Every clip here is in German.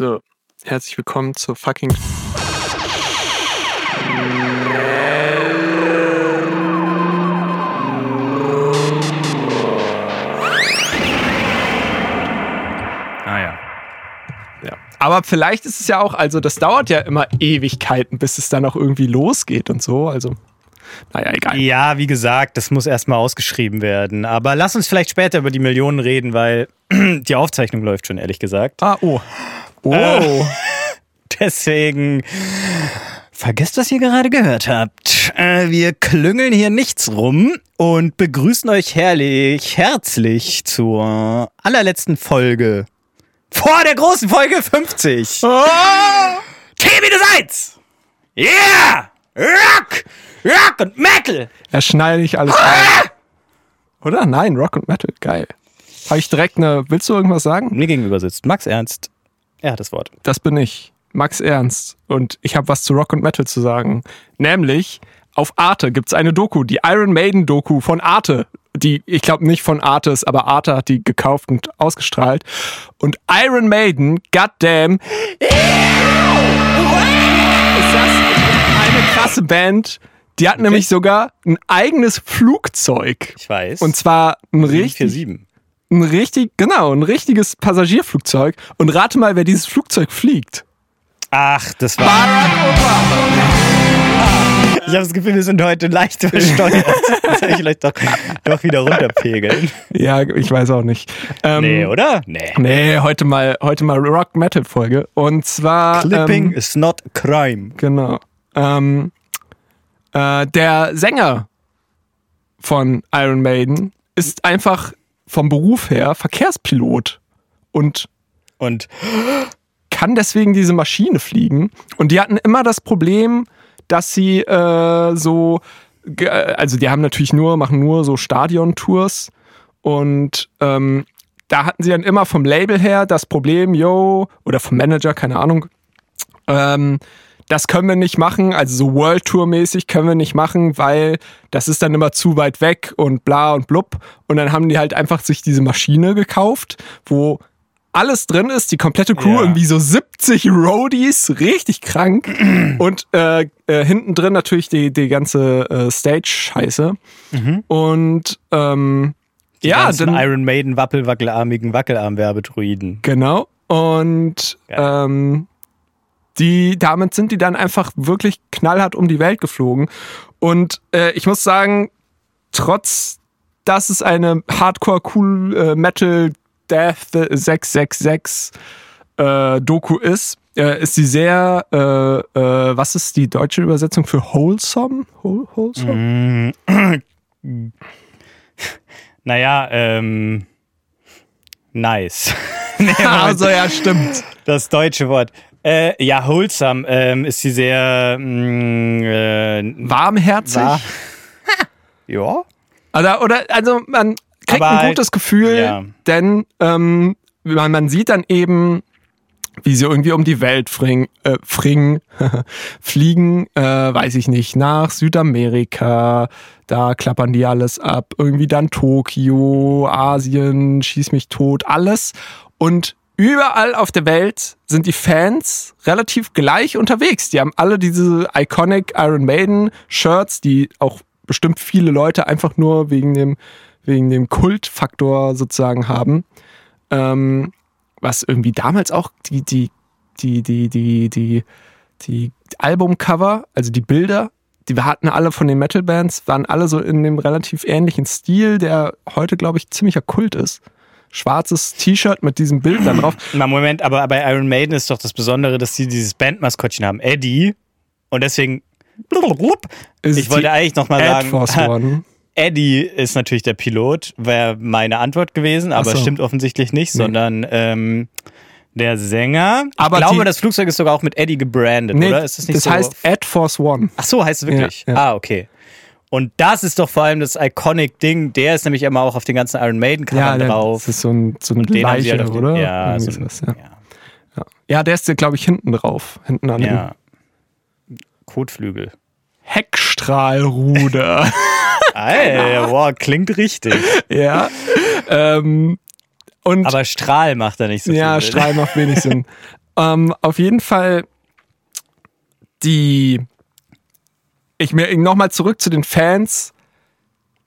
So, herzlich willkommen zur fucking. Ah ja. Ja. Aber vielleicht ist es ja auch, also das dauert ja immer Ewigkeiten, bis es dann auch irgendwie losgeht und so. Also, naja, egal. Ja, wie gesagt, das muss erstmal ausgeschrieben werden. Aber lass uns vielleicht später über die Millionen reden, weil die Aufzeichnung läuft schon, ehrlich gesagt. Ah, oh. Oh. Äh. Deswegen vergesst, was ihr gerade gehört habt. Äh, Wir klüngeln hier nichts rum und begrüßen euch herrlich, herzlich zur allerletzten Folge. Vor der großen Folge 50. Oh. T-1! Yeah! Rock! Rock und Metal! Er schnall nicht alles ein. Oder? Nein, Rock und Metal. Geil. Habe ich direkt eine. Willst du irgendwas sagen? Mir gegenüber sitzt Max Ernst. Er hat das Wort. Das bin ich. Max Ernst. Und ich habe was zu Rock und Metal zu sagen. Nämlich, auf Arte gibt es eine Doku, die Iron Maiden Doku von Arte. Die, ich glaube nicht von Arte ist, aber Arte hat die gekauft und ausgestrahlt. Und Iron Maiden, goddamn, ist das eine krasse Band. Die hat nämlich sogar ein eigenes Flugzeug. Ich weiß. Und zwar ein richtig, 747. ein richtig, genau, ein richtiges Passagierflugzeug. Und rate mal, wer dieses Flugzeug fliegt. Ach, das war. Barack Obama. Ich habe das Gefühl, wir sind heute leicht übersteuert. Das soll ich vielleicht doch, doch wieder runterpegeln. Ja, ich weiß auch nicht. Ähm, Nee, oder? Nee. Nee, heute mal, heute mal Rock Metal Folge. Und zwar. Clipping Ähm, is not crime. genau. Ähm, äh, der Sänger von Iron Maiden ist einfach vom Beruf her Verkehrspilot und Und kann deswegen diese Maschine fliegen. Und die hatten immer das Problem, dass sie äh, so, also die haben natürlich nur, machen nur so Stadion-Tours und ähm, da hatten sie dann immer vom Label her das Problem, yo, oder vom Manager, keine Ahnung, ähm, das können wir nicht machen, also so World Tour mäßig können wir nicht machen, weil das ist dann immer zu weit weg und bla und blub. Und dann haben die halt einfach sich diese Maschine gekauft, wo alles drin ist, die komplette Crew, Ja. irgendwie so 70 Roadies, richtig krank. und äh, äh, hinten drin natürlich die, die ganze äh, Stage-Scheiße. Und ähm, die ja, dann, Iron Maiden wackelwackelarmigen Wackelarm-Werbedruiden. Genau. Und ähm, die, damit sind die dann einfach wirklich knallhart um die Welt geflogen. Und äh, ich muss sagen, trotz dass es eine Hardcore Cool äh, Metal Death 666 äh, Doku ist, äh, ist sie sehr, äh, äh, was ist die deutsche Übersetzung für wholesome? Whol wholesome? Naja, ähm. Nice. nee, also ja, stimmt. Das deutsche Wort. Äh, ja, wholesome ähm, ist sie sehr. Mh, äh, Warmherzig. war- ja. Oder, oder also man kriegt Aber ein halt- gutes Gefühl, ja. denn ähm, man, man sieht dann eben, wie sie irgendwie um die Welt fring, äh, fringen, fliegen, äh, weiß ich nicht, nach Südamerika, da klappern die alles ab, irgendwie dann Tokio, Asien, schieß mich tot, alles und überall auf der Welt sind die Fans relativ gleich unterwegs. Die haben alle diese iconic Iron Maiden Shirts, die auch bestimmt viele Leute einfach nur wegen dem, wegen dem Kultfaktor sozusagen haben. Ähm, was irgendwie damals auch die, die, die, die, die, die, die Albumcover, also die Bilder, die wir hatten alle von den Metal-Bands, waren alle so in dem relativ ähnlichen Stil, der heute, glaube ich, ziemlicher Kult ist. Schwarzes T-Shirt mit diesem Bild da drauf. Mal Moment, aber bei Iron Maiden ist doch das Besondere, dass sie dieses Bandmaskottchen haben, Eddie. Und deswegen. Ist Ich wollte eigentlich noch mal Air sagen, Force One. Eddie ist natürlich der Pilot, wäre meine Antwort gewesen, aber so. stimmt offensichtlich nicht, sondern ähm, der Sänger. Aber ich glaube, die- das Flugzeug ist sogar auch mit Eddie gebrandet, Nee, oder? Ist das nicht das so? heißt Air Force One. Ach so, heißt es wirklich? Ja, ja. Ah, okay. Und das ist doch vor allem das Iconic-Ding. Der ist nämlich immer auch auf den ganzen Iron Maiden-Covern der- drauf. das ist so ein, so eine Und Leiche, halt den- oder? Ja, so ein- sowas, ja. ja. ja, der ist, glaube ich, hinten drauf. Hinten an dem ja. Kotflügel. Heckstrahlruder. Alter, wow, klingt richtig. ja. Ähm, und Aber Strahl macht er nicht so ja, viel. Strahl macht wenig Sinn. Ähm, auf jeden Fall die. Ich mir nochmal zurück zu den Fans.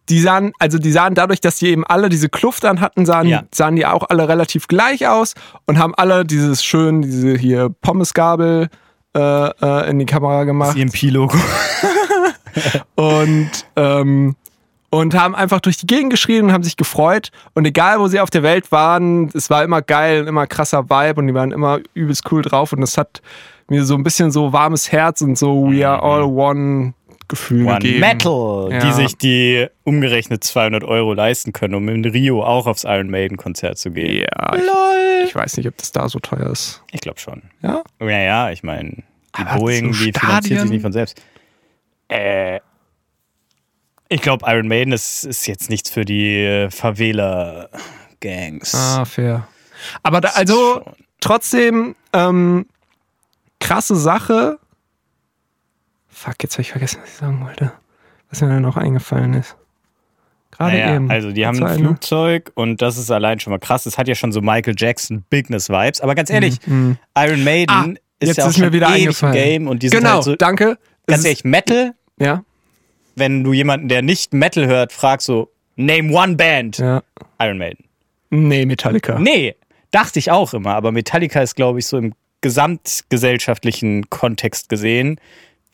Die sahen, also die sahen dadurch, dass die eben alle diese Kluft an hatten, sahen, Ja. sahen die auch alle relativ gleich aus und haben alle dieses schön, diese hier Pommesgabel äh, äh, in die Kamera gemacht. EMP-Logo. und, ähm, und haben einfach durch die Gegend geschrien und haben sich gefreut. Und egal, wo sie auf der Welt waren, es war immer geil, immer krasser Vibe und die waren immer übelst cool drauf. Und das hat mir so ein bisschen so warmes Herz und so We are all one Gefühl One gegeben. Metal, Ja. die sich die umgerechnet 200 Euro leisten können, um in Rio auch aufs Iron Maiden Konzert zu gehen. Ja, ich, ich weiß nicht, ob das da so teuer ist. Ich glaube schon. Ja? Ja, ja, ich meine, die Aber Boeing, so die finanziert sich nicht von selbst. Äh, ich glaube, Iron Maiden ist, ist jetzt nichts für die äh, Favela-Gangs. Ah, fair. Aber da, also trotzdem ähm, krasse Sache. Fuck, jetzt habe ich vergessen, was ich sagen wollte. Was mir dann noch eingefallen ist. Gerade Naja, eben. also die haben ein eine- Flugzeug und das ist allein schon mal krass. Das hat ja schon so Michael Jackson Bigness-Vibes. Aber ganz ehrlich, Mhm. Iron Maiden Ah, ist ja auch ist mir wieder eingefallen. Game und die Genau, halt so, danke. Ganz ehrlich, Metal, Ja, wenn du jemanden, der nicht Metal hört, fragst so, name one band, ja. Iron Maiden. Nee, Metallica. Nee, dachte ich auch immer, aber Metallica ist, glaube ich, so im gesamtgesellschaftlichen Kontext gesehen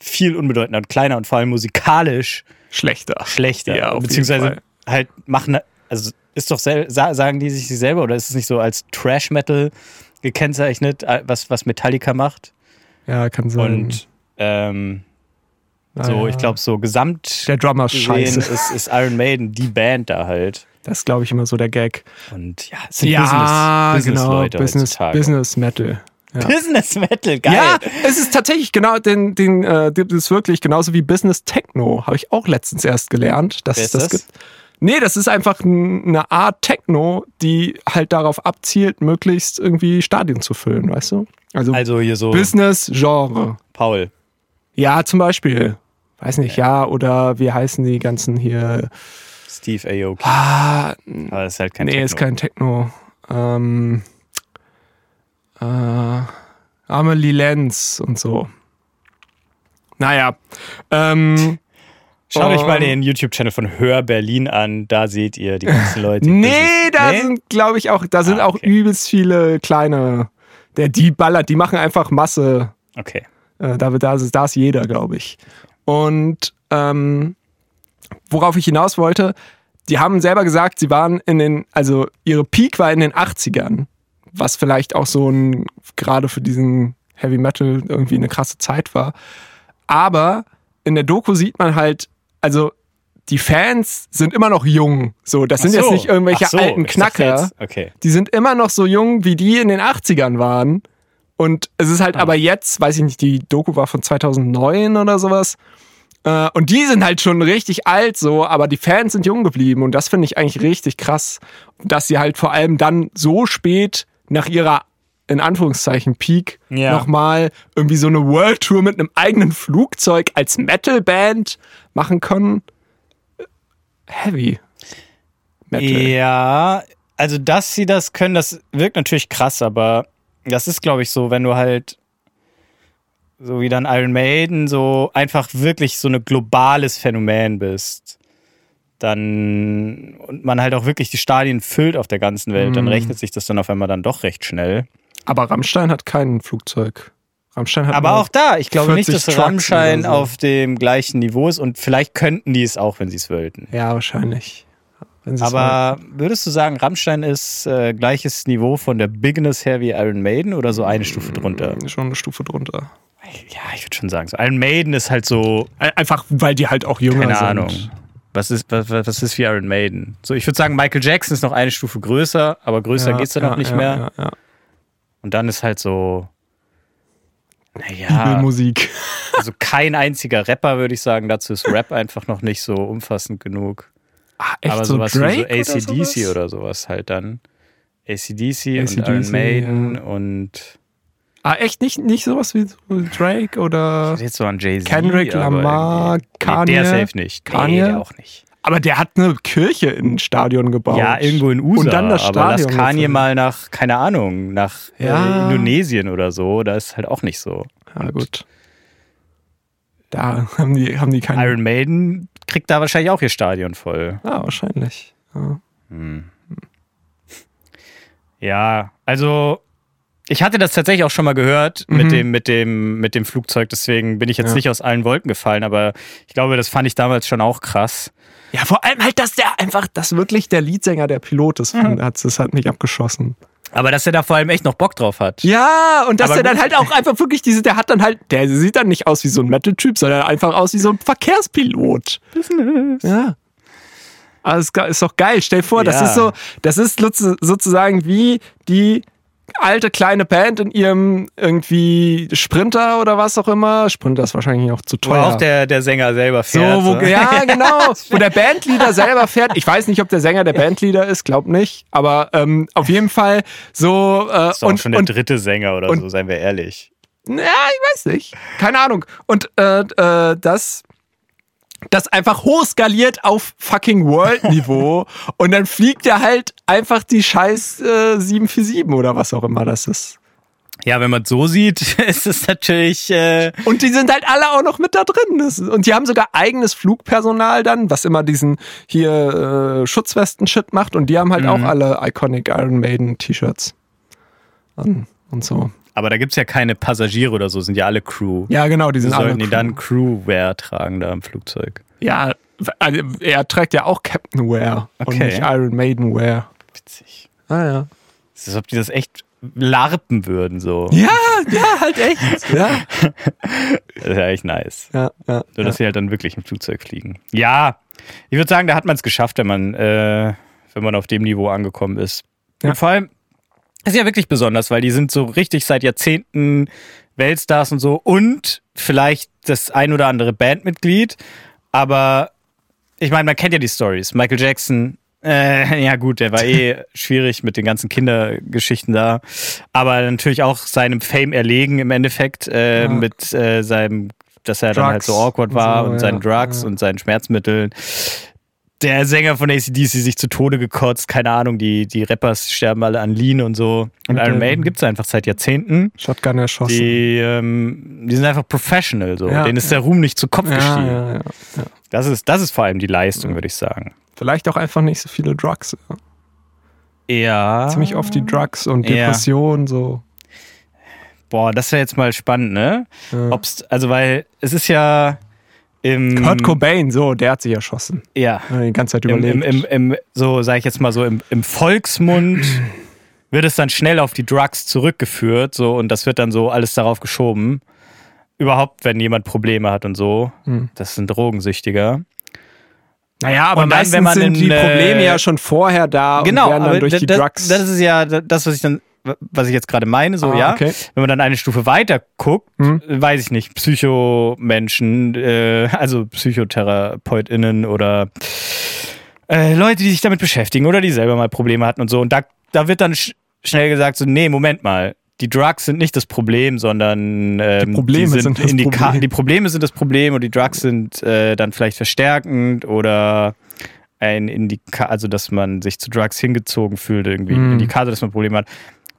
viel unbedeutender und kleiner und vor allem musikalisch Schlechter. schlechter. Ja, auf jeden Beziehungsweise Fall. halt machen, also ist doch sagen die sich selber oder ist es nicht so als Trash Metal gekennzeichnet, äh, was, was Metallica macht? Ja, kann sein. Und ähm, Ah, so, ja. ich glaube, so gesamt Der Drummer scheiße. ist, ist Iron Maiden die Band da halt. Das ist, glaube ich, immer so der Gag. Und ja, es sind ja, Business, genau. Business, heutzutage. Business Metal. Ja. Business Metal, geil. Ja, es ist tatsächlich genau, den, den, äh, das ist wirklich genauso wie Business Techno. Habe ich auch letztens erst gelernt, dass es ist das gibt. Nee, das ist einfach eine Art Techno, die halt darauf abzielt, möglichst irgendwie Stadien zu füllen, weißt du? Also, Also hier so Business-Genre. Paul. Ja, zum Beispiel. Weiß nicht, ja, oder wie heißen die ganzen hier? Steve Aoki. Ah, Aber das ist halt kein nee, Techno. ist kein Techno. Ähm, äh, Amelie Lenz und so. Naja. Ähm, Schaut euch mal ähm, den YouTube-Channel von Hör Berlin an, da seht ihr die ganzen Leute. Nee, da Nee? sind, glaube ich, auch, da sind Ah, auch okay. übelst viele kleine. Der, die ballert, die machen einfach Masse. Okay. Äh, da, da, ist, da ist jeder, glaube ich. Und ähm, worauf ich hinaus wollte, die haben selber gesagt, sie waren in den, also ihre Peak war in den 80ern, was vielleicht auch so ein, gerade für diesen Heavy Metal irgendwie eine krasse Zeit war. Aber in der Doku sieht man halt, also die Fans sind immer noch jung. So, das sind Ach jetzt so. nicht irgendwelche so, alten Knacker Okay. die sind immer noch so jung, wie die in den 80ern waren. Und es ist halt Ah. aber jetzt, weiß ich nicht, die Doku war von 2009 oder sowas. Äh, Und die sind halt schon richtig alt so, aber die Fans sind jung geblieben. Und das finde ich eigentlich richtig krass, dass sie halt vor allem dann so spät nach ihrer, in Anführungszeichen, Peak Ja. nochmal irgendwie so eine World Tour mit einem eigenen Flugzeug als Metalband machen können. Heavy. Metal. Ja, also dass sie das können, das wirkt natürlich krass, aber das ist, glaube ich, so, wenn du halt so wie dann Iron Maiden so einfach wirklich so ein globales Phänomen bist, dann und man halt auch wirklich die Stadien füllt auf der ganzen Welt, dann Mhm. rechnet sich das dann auf einmal dann doch recht schnell. Aber Rammstein hat kein Flugzeug. Rammstein hat Aber auch da, ich glaube nicht, 40 dass Trucks Rammstein so. auf dem gleichen Niveau ist und vielleicht könnten die es auch, wenn sie es wollten. Ja, wahrscheinlich. Aber würdest du sagen, Rammstein ist äh, gleiches Niveau von der Bigness her wie Iron Maiden oder so eine Stufe drunter? wollen. Schon eine Stufe drunter. Ja, ich würde schon sagen, so Iron Maiden ist halt so, Ein- Einfach, weil die halt auch jünger keine sind. Ahnung. Was ist, was, was ist wie Iron Maiden? So, ich würde sagen, Michael Jackson ist noch eine Stufe größer, aber größer Ja, geht's dann noch ja, nicht ja, mehr. Und dann ist halt so, naja, Bibelmusik. also kein einziger Rapper, würde ich sagen. Dazu ist Rap einfach noch nicht so umfassend genug. Ah, echt aber so sowas Drake wie so ACDC oder, sowas? oder sowas halt dann. ACDC, und AC/DC, Iron Maiden und Ah, echt nicht, nicht sowas wie Drake oder. jetzt so an Jay-Z. Kendrick aber Lamar, Kanye? Nee, der safe nicht. Kanye? Nee, der auch nicht. Aber der hat eine Kirche in ein Stadion gebaut. Ja, irgendwo in USA. Und dann das aber lass Stadion Kanye gefüllt. mal nach, keine Ahnung, nach Ja. äh, Indonesien oder so. Da ist halt auch nicht so. Ja, gut. Da haben die, haben die keinen. Iron Maiden kriegt da wahrscheinlich auch ihr Stadion voll. Ja, wahrscheinlich. Ja. Ja, also ich hatte das tatsächlich auch schon mal gehört mit, dem, mit, dem, mit dem Flugzeug, deswegen bin ich jetzt Ja. nicht aus allen Wolken gefallen, aber ich glaube, das fand ich damals schon auch krass. ja, vor allem halt, dass der einfach, dass wirklich der Leadsänger der Pilot ist. Hat das hat mich abgeschossen. Aber dass er da vor allem echt noch Bock drauf hat. Ja, und dass Aber er dann halt auch einfach wirklich diese, der hat dann halt, der sieht dann nicht aus wie so ein Metal-Typ, sondern einfach aus wie so ein Verkehrspilot. Ja. Aber es ist doch geil. Stell dir vor, das Ja. ist so, das ist sozu- sozusagen wie die alte kleine Band in ihrem irgendwie Sprinter oder was auch immer. Sprinter ist wahrscheinlich auch zu Wo teuer. auch der, der Sänger selber so, fährt. wo, ja, genau. Wo der Bandleader selber fährt. Ich weiß nicht, ob der Sänger der Bandleader ist, glaub nicht. Aber ähm, auf jeden Fall so. Äh, ist doch und, schon der und dritte Sänger oder und- so, seien wir ehrlich. ja, ich weiß nicht. Keine Ahnung. Und äh, äh, das, das einfach hochskaliert auf fucking World-Niveau und dann fliegt er halt einfach die scheiß äh, 747 oder was auch immer das ist. Ja, wenn man es so sieht, ist es natürlich. Äh, Und die sind halt alle auch noch mit da drin. Das, und die haben sogar eigenes Flugpersonal dann, was immer diesen hier äh, Schutzwesten-Shit macht. Und die haben halt auch alle Iconic Iron Maiden T-Shirts. an Und so. Aber da gibt es ja keine Passagiere oder so, sind ja alle Crew. Ja, genau, die sind alle. Sollten die Crew. dann Crewwear tragen da im Flugzeug? Ja, also er trägt ja auch Captain Wear und Okay. nicht Iron Maiden Wear. Witzig. Ah ja. Es ist, als ob die das echt larpen würden, so. Ja, ja, halt echt. Ja, Das ist ja echt nice. ja, ja. So, dass sie halt dann wirklich im Flugzeug fliegen. Ja, ich würde sagen, da hat man es geschafft, wenn man, äh, wenn man auf dem Niveau angekommen ist. Ja. Und vor allem, das ist ja wirklich besonders, weil die sind so richtig seit Jahrzehnten Weltstars und so und vielleicht das ein oder andere Bandmitglied, aber ich meine, man kennt ja die Stories. Michael Jackson, äh, ja gut, der war eh schwierig mit den ganzen Kindergeschichten da, aber natürlich auch seinem Fame erlegen im Endeffekt äh, Ja. mit äh, seinem, dass er dann halt so Drugs awkward und war so, und ja, seinen Drugs ja. und seinen Schmerzmitteln. Der Sänger von ACDC sich zu Tode gekotzt, keine Ahnung, die, die Rappers sterben alle an Lean und so. Und Und, Iron Maiden gibt's einfach seit Jahrzehnten. Shotgun erschossen. Die, ähm, die sind einfach professional so. Ja, Denen ist der Ruhm nicht zu Kopf ja, gestiegen. ja, ja. Das, ist, das ist vor allem die Leistung, würde ich sagen. Vielleicht auch einfach nicht so viele Drugs. Ja. Ziemlich oft die Drugs und. Depressionen so. Boah, das wäre jetzt mal spannend, ne? Ob's, also, weil es ist ja im. Kurt Cobain, so, der hat sich erschossen. Ja. Die ganze Zeit überlebt. im, im, im, so sage ich jetzt mal so, im, Volksmund wird es dann schnell auf die Drugs zurückgeführt, so und das wird dann so alles darauf geschoben. Überhaupt, wenn jemand Probleme hat und so, Hm. das sind Drogensüchtiger. naja, aber Und dann, meistens wenn man sind in, die Probleme äh, ja schon vorher da Genau, und werden dann durch die das, Drugs. das ist ja das, was ich dann, was ich jetzt gerade meine, so Ah, ja. okay. Wenn man dann eine Stufe weiter guckt, Hm. weiß ich nicht, Psychomenschen, äh, also PsychotherapeutInnen oder äh, Leute, die sich damit beschäftigen oder die selber mal Probleme hatten und so. Und da, da wird dann sch schnell gesagt, so, nee, Moment mal. Die Drugs sind nicht das Problem, sondern ähm, Die Probleme die sind das Indika- Problem. Die Probleme sind das Problem und die Drugs sind äh, dann vielleicht verstärkend oder ein Indikator, also dass man sich zu Drugs hingezogen fühlt, irgendwie ein Mhm. Indikator, dass man Probleme hat.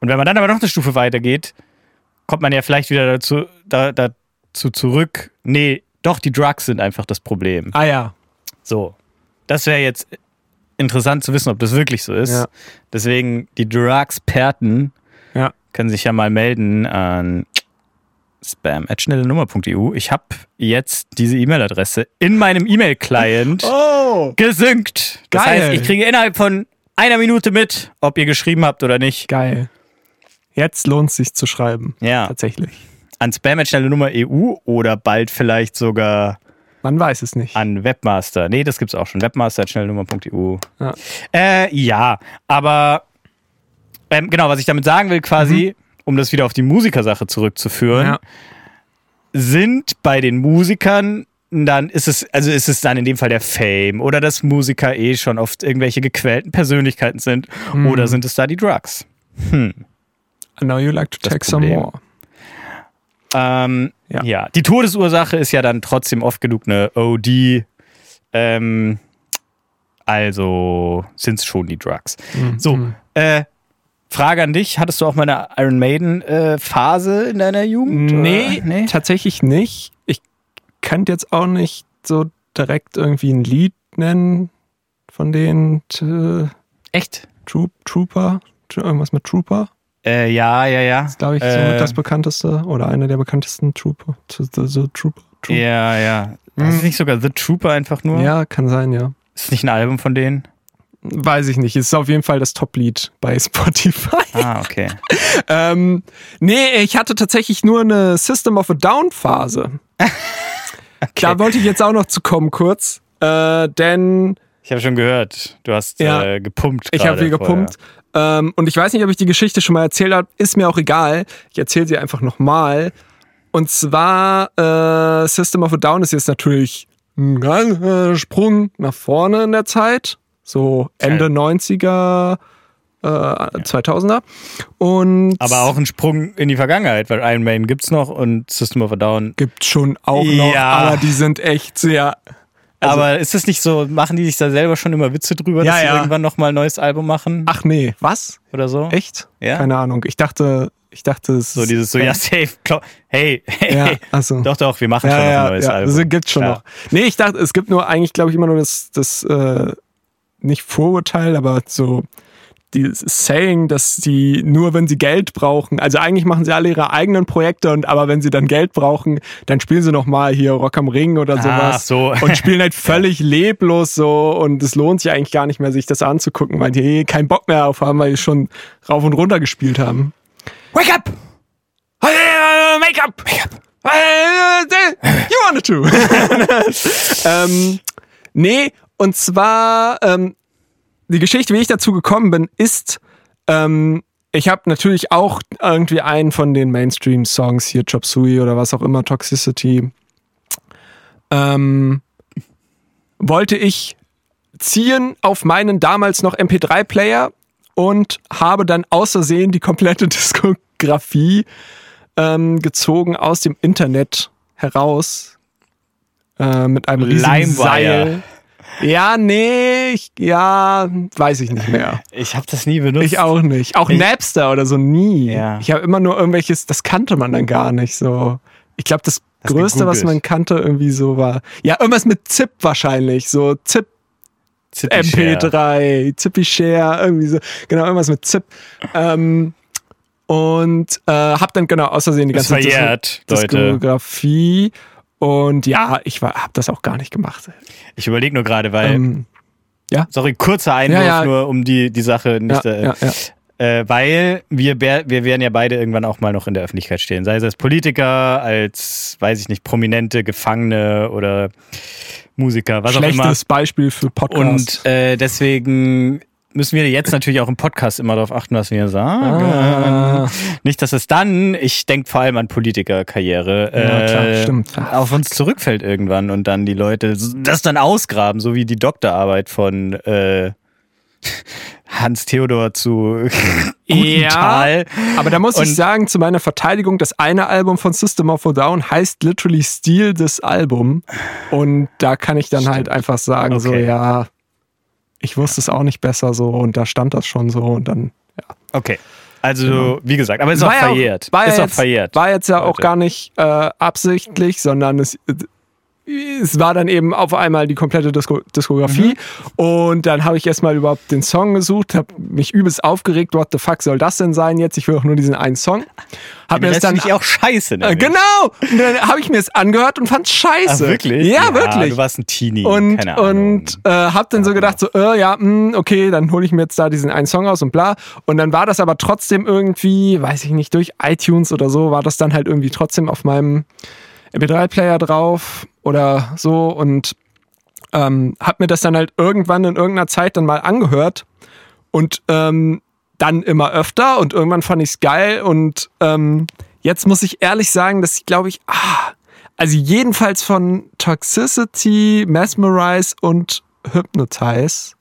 Und wenn man dann aber noch eine Stufe weitergeht, kommt man ja vielleicht wieder dazu, da, dazu zurück, nee, doch, die Drugs sind einfach das Problem. ah ja. So. Das wäre jetzt interessant zu wissen, ob das wirklich so ist. Ja. Deswegen, die Drugsperten Ja. können sich ja mal melden an spam.schnellenummer.eu. Ich habe jetzt diese E-Mail-Adresse in meinem E-Mail-Client Oh! gesynkt. Das Geil. heißt, ich kriege innerhalb von einer Minute mit, ob ihr geschrieben habt oder nicht. Geil. Jetzt lohnt es sich zu schreiben. Ja. Tatsächlich. An spam.schnellenummer.eu oder bald vielleicht sogar Man weiß es nicht. an Webmaster. Nee, das gibt's auch schon. Webmaster.schnellnummer.eu. Ja. Äh, ja, aber ähm, genau, was ich damit sagen will, quasi, um das wieder auf die Musikersache zurückzuführen, Ja. sind bei den Musikern dann ist es, also ist es dann in dem Fall der Fame oder dass Musiker eh schon oft irgendwelche gequälten Persönlichkeiten sind Mhm. oder sind es da die Drugs? I know you like to take some more. Ähm, ja. Ja. die Todesursache ist ja dann trotzdem oft genug eine OD, ähm, Also sind es schon die Drugs. Mhm. So, äh, Frage an dich: Hattest du auch mal eine Iron Maiden-Phase in deiner Jugend? Nee, nee. tatsächlich nicht. Ich könnte jetzt auch nicht so direkt irgendwie ein Lied nennen von denen. T Echt? Troop, Trooper, Tro- irgendwas mit Trooper. Äh, ja, ja, ja. Ist, glaube ich, Äh, somit das bekannteste oder einer der bekanntesten Trooper. T- t- So Trooper. Trooper. Ja, ja. Mhm. Ist nicht sogar The Trooper einfach nur? Ja, kann sein, ja. Ist nicht ein Album von denen? Weiß ich nicht. Es ist auf jeden Fall das Top-Lied bei Spotify. Ah, okay. ähm, nee, ich hatte tatsächlich nur eine System of a Down-Phase. Da wollte ich jetzt auch noch zu kommen kurz. Äh, denn Ich habe schon gehört, du hast Ja. äh, gepumpt. Ich habe viel gepumpt. Ähm, und ich weiß nicht, ob ich die Geschichte schon mal erzählt habe. Ist mir auch egal. Ich erzähle sie einfach nochmal. Und zwar, äh, System of a Down ist jetzt natürlich ein ganzer Sprung nach vorne in der Zeit. So Ende 90er, äh, 2000er. Und Aber auch ein Sprung in die Vergangenheit, weil Iron Maiden gibt's noch und System of a Down. gibt schon auch noch, Ja. aber die sind echt sehr. Also- aber ist es nicht so, machen die sich da selber schon immer Witze drüber, Ja, dass sie ja. irgendwann nochmal ein neues Album machen Ach nee, was? oder so? Echt? Ja. Keine Ahnung. Ich dachte, ich dachte es So dieses so, ja, safe, hey, hey, Ja, also. Doch, doch, wir machen schon noch ein neues Album. Das gibt's schon noch. Nee, ich dachte, es gibt nur eigentlich, glaube ich, immer nur das, das äh, nicht Vorurteil, aber so dieses Saying, dass sie nur, wenn sie Geld brauchen, also eigentlich machen sie alle ihre eigenen Projekte und aber wenn sie dann Geld brauchen, dann spielen sie noch mal hier Rock am Ring oder sowas so. und spielen halt völlig leblos so und es lohnt sich eigentlich gar nicht mehr, sich das anzugucken, weil die eh keinen Bock mehr auf haben, weil die schon rauf und runter gespielt haben. Wake up! Make up! Make up! You wanted to! ähm, nee, und zwar, ähm, die Geschichte, wie ich dazu gekommen bin, ist, ähm, ich habe natürlich auch irgendwie einen von den Mainstream-Songs hier, Chop Suey oder was auch immer, Toxicity, ähm, wollte ich ziehen auf meinen damals noch MP3-Player und habe dann außersehen die komplette Diskografie ähm, gezogen aus dem Internet heraus äh, mit einem riesigen Limewire. Seil. Ja, nee, ich, ja, weiß ich nicht mehr. Ich habe das nie benutzt. Ich auch nicht. Auch Ich- Napster oder so nie. Ja. Ich habe immer nur irgendwelches, das kannte man dann gar nicht so. Ich glaube, das Hast Größte, was man kannte, irgendwie so war. Ja, irgendwas mit ZIP wahrscheinlich. So ZIP Zippy Share. MP3, Zippy Share, irgendwie so. Genau, irgendwas mit ZIP. Ähm, und äh, hab dann genau aus Versehen die ganze Dis- Leute. Diskografie. Und ja, ich war, hab das auch gar nicht gemacht. Ich überlege nur gerade, weil, Ähm, sorry, kurzer Einwurf Ja, ja. nur, um die, die Sache ja, nicht, äh, ja, ja. Äh, weil wir, wir werden ja beide irgendwann auch mal noch in der Öffentlichkeit stehen. Sei es als Politiker, als, weiß ich nicht, prominente Gefangene oder Musiker, was auch immer. Schlechtes Beispiel für Podcast. Und äh, deswegen müssen wir jetzt natürlich auch im Podcast immer darauf achten, was wir sagen. Ah. Nicht, dass es dann, ich denke vor allem an Politikerkarriere, Ja, klar, äh, stimmt. auf uns zurückfällt irgendwann und dann die Leute das dann ausgraben, so wie die Doktorarbeit von äh, Hans Theodor zu Gutenthal. Aber da muss Und- ich sagen, zu meiner Verteidigung, das eine Album von System of a Down heißt literally Steal this Album. Und da kann ich dann halt einfach sagen, so, Okay. ja, ich wusste es auch nicht besser so und da stand das schon so und dann, ja. Okay. Also, wie gesagt, aber ist auch ja verjährt. war, ist ja auch jetzt, verjährt. war jetzt ja auch Leute. gar nicht äh, absichtlich, sondern es, es war dann eben auf einmal die komplette Disko Diskografie Mhm. und dann habe ich erstmal überhaupt den Song gesucht, habe mich übelst aufgeregt, what the fuck soll das denn sein jetzt? Ich will doch nur diesen einen Song. Hab mir das dann ich auch scheiße. äh, nämlich. genau und dann habe ich mir es angehört und fand's scheiße. Ach, wirklich? Ja, wirklich. Du warst ein Teenie. Und, Keine Ahnung. und äh, hab dann so gedacht, so, äh, ja, mh, okay, dann hole ich mir jetzt da diesen einen Song aus und bla. Und dann war das aber trotzdem irgendwie, weiß ich nicht, durch iTunes oder so, war das dann halt irgendwie trotzdem auf meinem MP3-Player drauf oder so und ähm, hab mir das dann halt irgendwann in irgendeiner Zeit dann mal angehört und ähm, dann immer öfter und irgendwann fand ich's geil und ähm, jetzt muss ich ehrlich sagen, dass ich glaube ich, ah, also jedenfalls von Toxicity, Mesmerize und Hypnotize,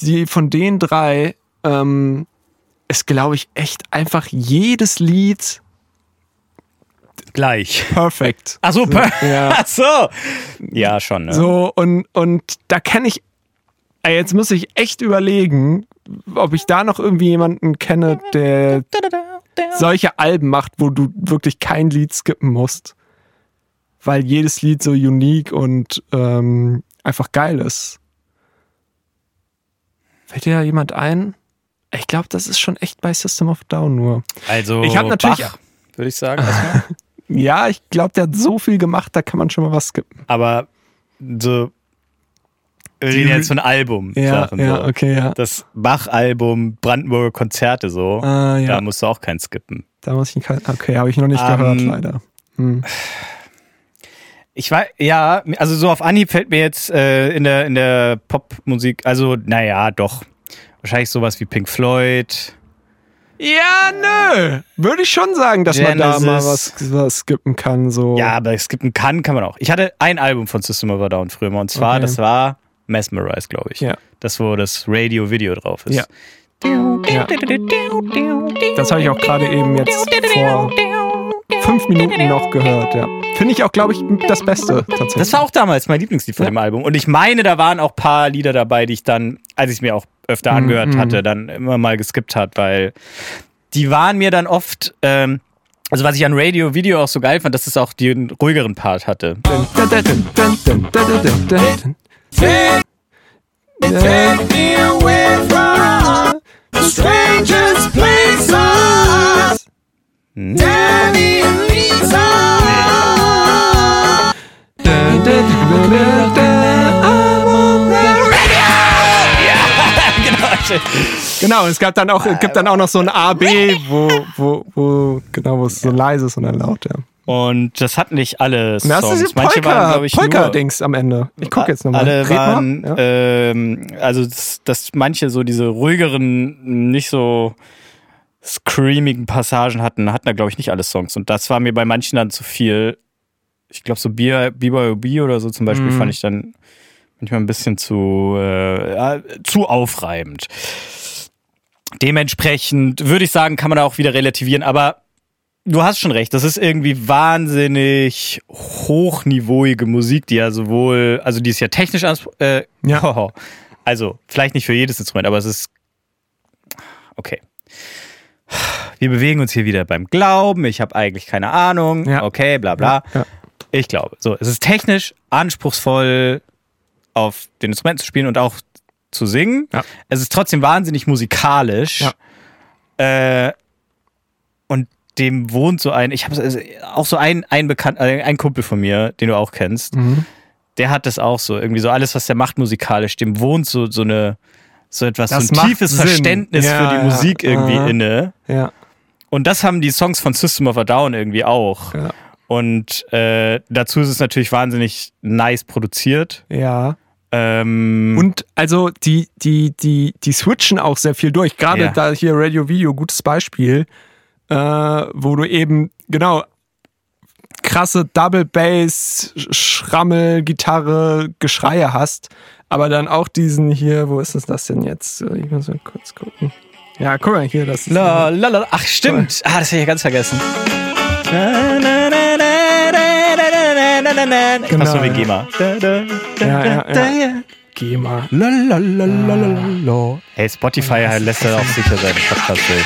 die von den drei ähm, ist glaube ich echt einfach jedes Lied Gleich. perfekt. Ach so, per ja. Ach so. Ja, schon. Ne? So, und, und da kenne ich Ey, jetzt muss ich echt überlegen, ob ich da noch irgendwie jemanden kenne, der solche Alben macht, wo du wirklich kein Lied skippen musst. Weil jedes Lied so unique und ähm, einfach geil ist. Fällt dir da jemand ein? Ich glaube, das ist schon echt bei System of Down nur. Also, Ich hab natürlich- Bach, würde ich sagen. Ja, ich glaube, der hat so viel gemacht, da kann man schon mal was skippen. Aber so, wir reden jetzt von Album. Ja, Sachen, ja, so. okay, ja. Das Bach-Album, Brandenburger Konzerte so, Ah, ja. da musst du auch keinen skippen. Da muss ich kein, okay, habe ich noch nicht Ähm, gehört, leider. Hm. Ich weiß, ja, also so auf Anhieb fällt mir jetzt äh, in der, in der Popmusik, also naja, doch. Wahrscheinlich sowas wie Pink Floyd. Ja, nö. Würde ich schon sagen, dass man da Genesis. mal was, was skippen kann. So. Ja, aber skippen kann, kann man auch. Ich hatte ein Album von System of a Down früher mal und zwar, Okay. das war Mesmerize, glaube ich. Ja. Das, wo das Radio-Video drauf ist. Ja. Ja. Das habe ich auch gerade eben jetzt vor fünf Minuten noch gehört. Ja. Finde ich auch, glaube ich, das Beste tatsächlich. Das war auch damals mein Lieblingslied von Ja. dem Album. Und ich meine, da waren auch ein paar Lieder dabei, die ich dann, als ich es mir auch öfter angehört Mhm. hatte, dann immer mal geskippt hat, weil die waren mir dann oft, ähm, also was ich an Radio Video auch so geil fand, dass es auch den ruhigeren Part hatte. Genau, es gab dann auch, es gibt dann auch noch so ein A, B, wo, wo, wo, genau, wo es so leise ist und dann laut, ja. Und das hatten nicht alle Und das Songs. ist Manche waren, glaube ich, Polka-Dings am Ende. Ich gucke jetzt nochmal. Alle Red mal. waren, Ja. ähm, also dass, dass manche so diese ruhigeren, nicht so screamigen Passagen hatten, hatten da glaube ich nicht alle Songs. Und das war mir bei manchen dann zu viel. Ich glaube so B- BYOB oder so zum Beispiel Mhm. fand ich dann manchmal ein bisschen zu, äh, ja, zu aufreibend. Dementsprechend würde ich sagen, kann man da auch wieder relativieren, aber du hast schon recht, das ist irgendwie wahnsinnig hochniveauige Musik, die ja sowohl, also die ist ja technisch anspr- äh, Ja. also vielleicht nicht für jedes Instrument, aber es ist okay. Wir bewegen uns hier wieder beim Glauben. Ich habe eigentlich keine Ahnung. Ja. Okay, bla bla. Ja. Ich glaube. So, es ist technisch anspruchsvoll, auf den Instrumenten zu spielen und auch zu singen. Ja. Es ist trotzdem wahnsinnig musikalisch. Ja. Äh, und dem wohnt so ein, ich habe auch so ein, ein bekannt, äh, ein Kumpel von mir, den du auch kennst, Mhm. der hat das auch so. Irgendwie so alles, was der macht musikalisch, dem wohnt so, so eine, so etwas, Das so ein tiefes Sinn. Verständnis Ja, für die ja. Musik irgendwie Aha. inne. Ja, Und das haben die Songs von System of a Down irgendwie auch. Ja. Und äh, dazu ist es natürlich wahnsinnig nice produziert. ja. Ähm, Und also die, die, die, die switchen auch sehr viel durch. Gerade Ja. da hier Radio Video, gutes Beispiel, äh, wo du eben, genau, krasse Double Bass, Schrammel, Gitarre, Geschreie hast, aber dann auch diesen hier, wo ist es das denn jetzt? Ich muss mal kurz gucken. Ja, guck mal hier, das ist. la, la, la, ach, stimmt. Ah, das habe ich ja ganz vergessen. Genau, Genau, so wie. GEMA. Ja, ja, ja. Geh mal. Hey, Spotify lässt ja auch sicher seine Podcast durch.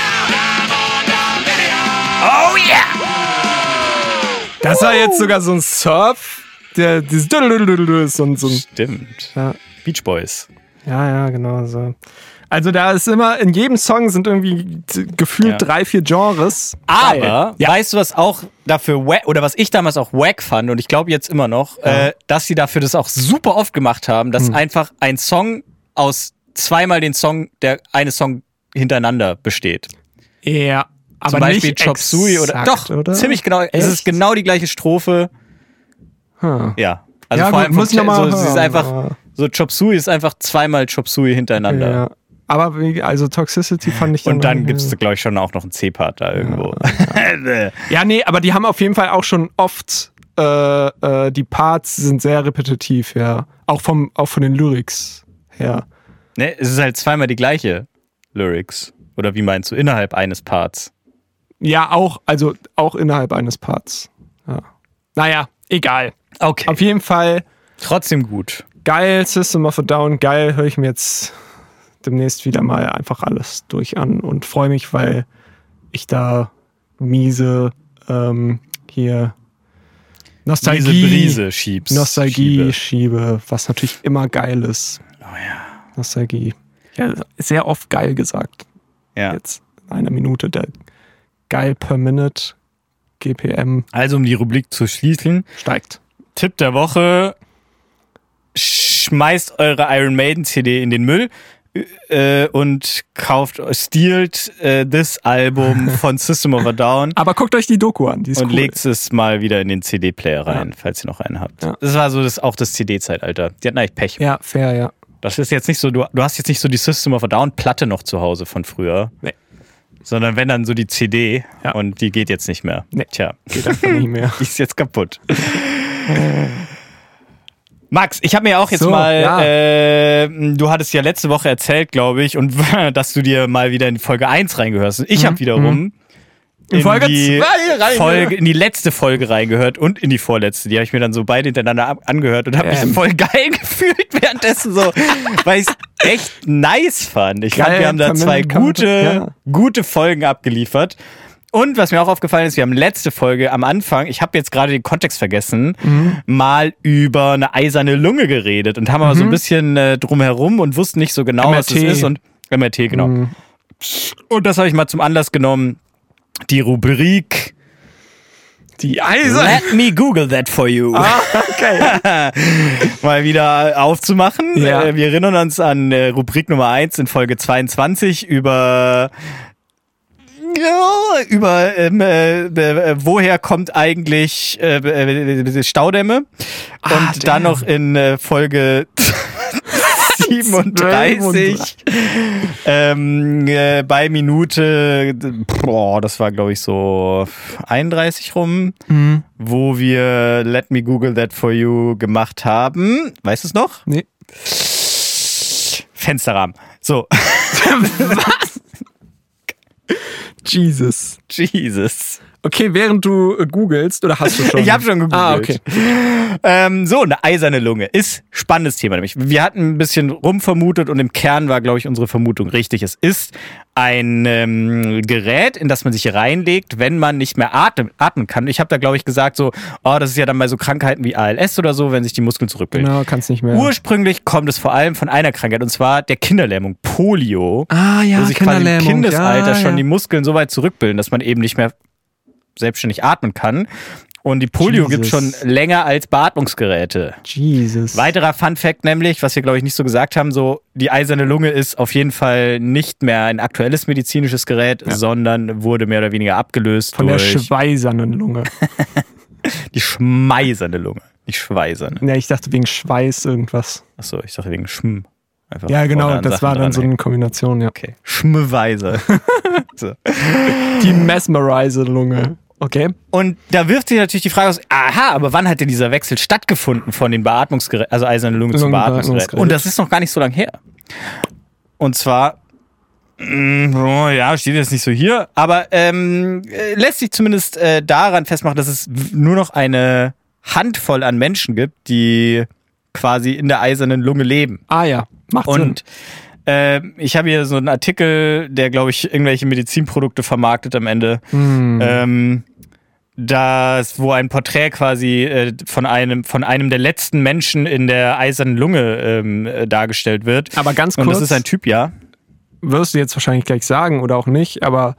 Das war jetzt sogar so ein Surf, der dieses so ein, so ein Stimmt. ja. Beach Boys. Ja, ja, genau so. Also da ist immer, in jedem Song sind irgendwie gefühlt Ja. drei, vier Genres. Aber, ja. weißt du, was auch dafür wack, oder was ich damals auch wack fand, und ich glaube jetzt immer noch, äh, dass sie dafür das auch super oft gemacht haben, dass Hm. einfach ein Song aus zweimal den Song, der eine Song hintereinander besteht. Ja, aber Zum Beispiel nicht Chop Suey oder, doch, oder? ziemlich genau, es ist Echt? genau die gleiche Strophe, Hm. ja. Also Ja, vor gut, allem muss ich noch mal so, es ist hören, einfach, aber- so Chop Suey ist einfach zweimal Chop Suey hintereinander. Ja. Aber wie, also Toxicity fand ich dann Und dann gibt es, glaube ich, schon auch noch einen C-Part da irgendwo. Ja, nee, aber die haben auf jeden Fall auch schon oft äh, äh, die Parts sind sehr repetitiv, ja. Auch vom auch von den Lyrics her. ne, es ist halt zweimal die gleiche Lyrics. Oder wie meinst du, innerhalb eines Parts? Ja, auch, also auch innerhalb eines Parts. Ja. Naja, egal. Okay. Auf jeden Fall Trotzdem gut. Geil, System of a Down, geil, höre ich mir jetzt demnächst wieder mal einfach alles durch an und freue mich, weil ich da miese ähm, hier Nostalgie, Diese Brise schiebst. Nostalgie Schiebe. schiebe, was natürlich immer geil ist. Oh ja. Nostalgie. Ja, sehr oft geil gesagt. ja. Jetzt in einer Minute der geil per Minute GPM Also, um die Rubrik zu schließen, steigt. Tipp der Woche: Schmeißt eure Iron Maiden CD in den Müll äh, und kauft, stealt äh, das Album von System of a Down Aber guckt euch die Doku an, die ist und cool. legt es mal wieder in den CD-Player rein, falls ihr noch einen habt. Ja. Das war so das, auch das CD-Zeitalter. Die hatten eigentlich Pech. Ja, fair, ja. Das ist jetzt nicht so, du, du hast jetzt nicht so die System of a Down-Platte noch zu Hause von früher. Nee. Sondern wenn dann so die CD Ja. und die geht jetzt nicht mehr. Nee. Tja. Geht einfach nicht mehr. Die ist jetzt kaputt. Max, ich habe mir auch jetzt So, mal, ja. äh, du hattest ja letzte Woche erzählt, glaube ich, und dass du dir mal wieder in Folge 1 reingehört hast. Ich habe wiederum Mhm. In Folge die. Folge, in die letzte Folge reingehört und in die vorletzte. Die habe ich mir dann so beide hintereinander angehört und habe mich Ähm. voll geil gefühlt währenddessen so, weil ich echt nice fand. Ich fand, Geil, wir haben da zwei gute, ja. gute Folgen abgeliefert. Und was mir auch aufgefallen ist, wir haben letzte Folge am Anfang, ich habe jetzt gerade den Kontext vergessen, Mhm. mal über eine eiserne Lunge geredet und haben aber so ein bisschen äh, drumherum und wussten nicht so genau, was es MRT. ist. Und MRT, genau. Mhm. Und das habe ich mal zum Anlass genommen, die Rubrik Die Eisen. Let me Google that for you. Ah, okay. mal wieder aufzumachen. Ja. Äh, wir erinnern uns an äh, Rubrik Nummer 1 in Folge 22 über über ähm, äh, äh, woher kommt eigentlich äh, äh, Staudämme Ah, und dann damn. noch in äh, Folge 37 ähm, äh, bei Minute boah, das war glaube ich so 31 rum Mhm. wo wir Let Me Google That For You gemacht haben. Weißt du es noch? Nee. Fensterrahmen. So, Jesus. Jesus. Okay, während du äh, googelst, oder hast du schon? Ich habe schon gegoogelt. Ah, okay. Ähm, so, eine eiserne Lunge ist spannendes Thema nämlich. Wir hatten ein bisschen rumvermutet und im Kern war, glaube ich, unsere Vermutung richtig. Es ist ein ähm, Gerät, in das man sich reinlegt, wenn man nicht mehr atmen, atmen kann. Ich habe da, glaube ich, gesagt so, oh, das ist ja dann bei so Krankheiten wie ALS oder so, wenn sich die Muskeln zurückbilden. Genau, kannst nicht mehr. Ursprünglich kommt es vor allem von einer Krankheit und zwar der Kinderlähmung, Polio. ah, ja, wo sich quasi im. Kindesalter ja, schon ja. die Muskeln so weit zurückbilden, dass man eben nicht mehr selbstständig atmen kann. Und die Polio gibt schon länger als Beatmungsgeräte. Jesus. Weiterer Fun Fact nämlich, was wir glaube ich nicht so gesagt haben, so die eiserne Lunge ist auf jeden Fall nicht mehr ein aktuelles medizinisches Gerät, sondern wurde mehr oder weniger abgelöst Von der durch schweisernen Lunge. die schmeiserne Lunge. Nicht schweißerne. ja, ich dachte wegen Schweiß irgendwas. Achso, ich dachte wegen Schm. Einfach Ja, genau, das Sachen war dann so eine Kombination, ja. Okay. Schmweise. so. Die Mesmerizer-Lunge. Okay. Und da wirft sich natürlich die Frage aus, aha, aber wann hat denn dieser Wechsel stattgefunden von den Beatmungsgeräten, also eiserne Lunge zum Beatmungsgerät? Lungenbeatmungsgerät. Und das ist noch gar nicht so lange her. Und zwar, oh, ja, steht jetzt nicht so hier, aber ähm, äh, lässt sich zumindest äh, daran festmachen, dass es nur noch eine Handvoll an Menschen gibt, die quasi in der eisernen Lunge leben. Ah ja, macht Sinn. Und äh, ich habe hier so einen Artikel, der, glaube ich, irgendwelche Medizinprodukte vermarktet am Ende. Hm. Ähm, das, wo ein Porträt quasi äh, von einem von einem der letzten Menschen in der eisernen Lunge ähm, äh, dargestellt wird. Aber ganz Und kurz, das ist ein Typ, ja. wirst du jetzt wahrscheinlich gleich sagen oder auch nicht, aber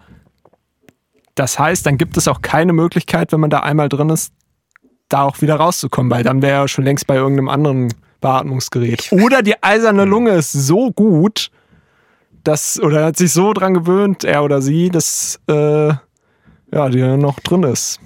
das heißt, dann gibt es auch keine Möglichkeit, wenn man da einmal drin ist, da auch wieder rauszukommen, weil dann wäre er schon längst bei irgendeinem anderen Beatmungsgerät. Oder die eiserne Lunge ist so gut, dass, oder er hat sich so dran gewöhnt, er oder sie, dass äh, ja, die noch drin ist.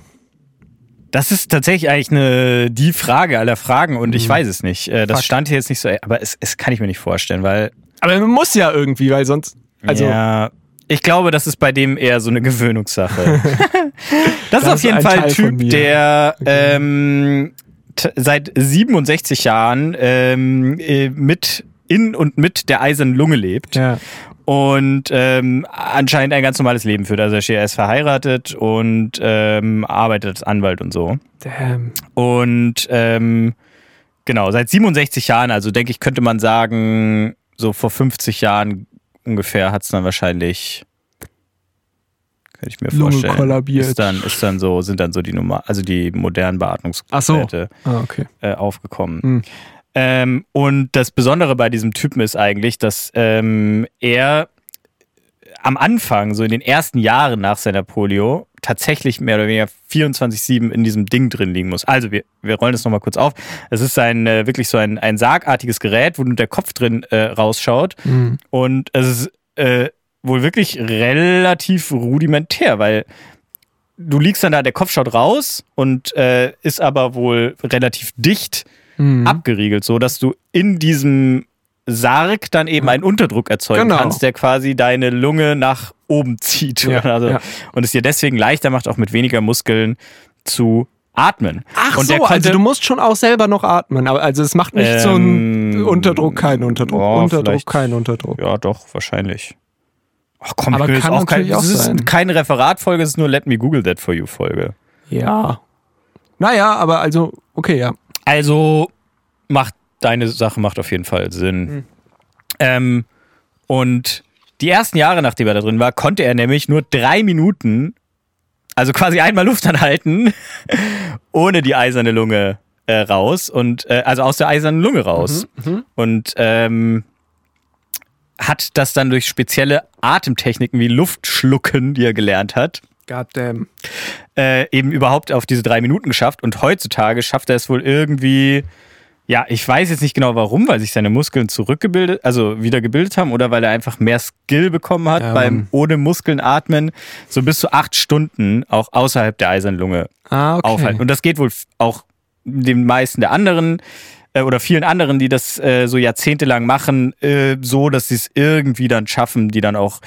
Das ist tatsächlich eigentlich eine, die Frage aller Fragen und ich weiß es nicht. Äh, das Fuck. stand hier jetzt nicht so, aber es, es kann ich mir nicht vorstellen, weil Aber man muss ja irgendwie, weil sonst. Also, ja, ich glaube, das ist bei dem eher so eine Gewöhnungssache. das, ist Das auf ist jeden ein Fall ein Teil Typ, der Okay. ähm, seit 67 Jahren ähm, äh, mit in und mit der eisernen Lunge lebt ja. und ähm, anscheinend ein ganz normales Leben führt. Also er ist verheiratet und ähm, arbeitet als Anwalt und so. Damn. Und ähm, Genau, seit 67 Jahren, also denke ich, könnte man sagen, so vor 50 Jahren ungefähr hat es dann wahrscheinlich, könnte ich mir Lunge vorstellen, kollabiert. ist dann, ist dann so, sind dann so die Nummer, also die modernen Ach so. Beatmungsgeräte Ah, okay. äh, aufgekommen. Hm. Ähm, und das Besondere bei diesem Typen ist eigentlich, dass ähm, er am Anfang, so in den ersten Jahren nach seiner Polio, tatsächlich mehr oder weniger 24-7 in diesem Ding drin liegen muss. Also, wir, wir rollen das nochmal kurz auf. Es ist ein, äh, wirklich so ein, ein sargartiges Gerät, wo nur der Kopf drin äh, rausschaut. Hm. Und es ist äh, wohl wirklich relativ rudimentär, weil du liegst dann da, der Kopf schaut raus und äh, ist aber wohl relativ dicht Hm. abgeriegelt, so dass du in diesem Sarg dann eben einen Unterdruck erzeugen Genau. kannst, der quasi deine Lunge nach oben zieht. Ja, also, ja. Und es dir deswegen leichter macht, auch mit weniger Muskeln zu atmen. Ach und so, der konnte, also du musst schon auch selber noch atmen. Aber also es macht nicht so einen Ähm, Unterdruck, kein Unterdruck, boah, Unterdruck, vielleicht- kein Unterdruck. Ja, doch, wahrscheinlich. Ach komm, Aber kann auch kein, auch das ist sein. keine Referatfolge, es ist nur Let Me Google That For You Folge. Ja. Naja, aber also, okay, ja. Also macht deine Sache macht auf jeden Fall Sinn. Ähm, und die ersten Jahre, nachdem er da drin war, konnte er nämlich nur drei Minuten, also quasi einmal Luft anhalten, ohne die eiserne Lunge äh, raus und äh, also aus der eisernen Lunge raus. Und ähm, hat das dann durch spezielle Atemtechniken wie Luftschlucken, die er gelernt hat, Goddamn. äh, eben überhaupt auf diese drei Minuten geschafft. Und heutzutage schafft er es wohl irgendwie, ja, ich weiß jetzt nicht genau warum, weil sich seine Muskeln zurückgebildet, also wieder gebildet haben oder weil er einfach mehr Skill bekommen hat Ja, beim ohne Muskeln atmen, so bis zu acht Stunden auch außerhalb der eisernen Lunge Ah, okay. aufhalten. Und das geht wohl auch den meisten der anderen äh, oder vielen anderen, die das äh, so jahrzehntelang machen, äh, so, dass sie es irgendwie dann schaffen, die dann auch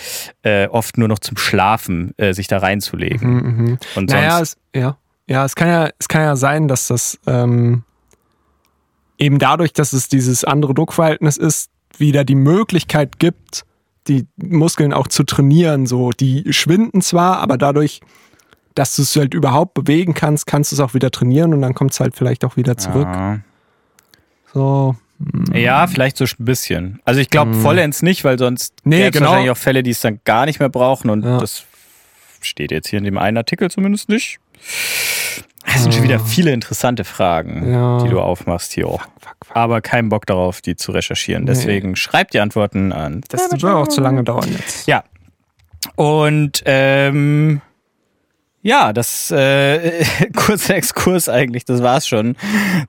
äh, oft nur noch zum Schlafen äh, sich da reinzulegen. Mhm, mhm. Und Naja, sonst, es, ja. Ja, es kann ja, es kann ja sein, dass das ähm, eben dadurch, dass es dieses andere Druckverhältnis ist, wieder die Möglichkeit gibt, die Muskeln auch zu trainieren. So, die schwinden zwar, aber dadurch, dass du es halt überhaupt bewegen kannst, kannst du es auch wieder trainieren und dann kommt es halt vielleicht auch wieder zurück. Ja. So. Ja, vielleicht so ein bisschen. Also ich glaube vollends nicht, weil sonst. Nee, gäbe es genau. wahrscheinlich auch Fälle, die es dann gar nicht mehr brauchen und Ja. das steht jetzt hier in dem einen Artikel zumindest nicht. Das sind schon wieder viele interessante Fragen, Ja. die du aufmachst hier auch. Fuck, fuck. Aber kein Bock darauf, die zu recherchieren. Deswegen schreibt die Antworten an. Das soll auch zu lange dauern jetzt. Ja. Und ähm, ja, das äh, kurzer Exkurs eigentlich, das war's schon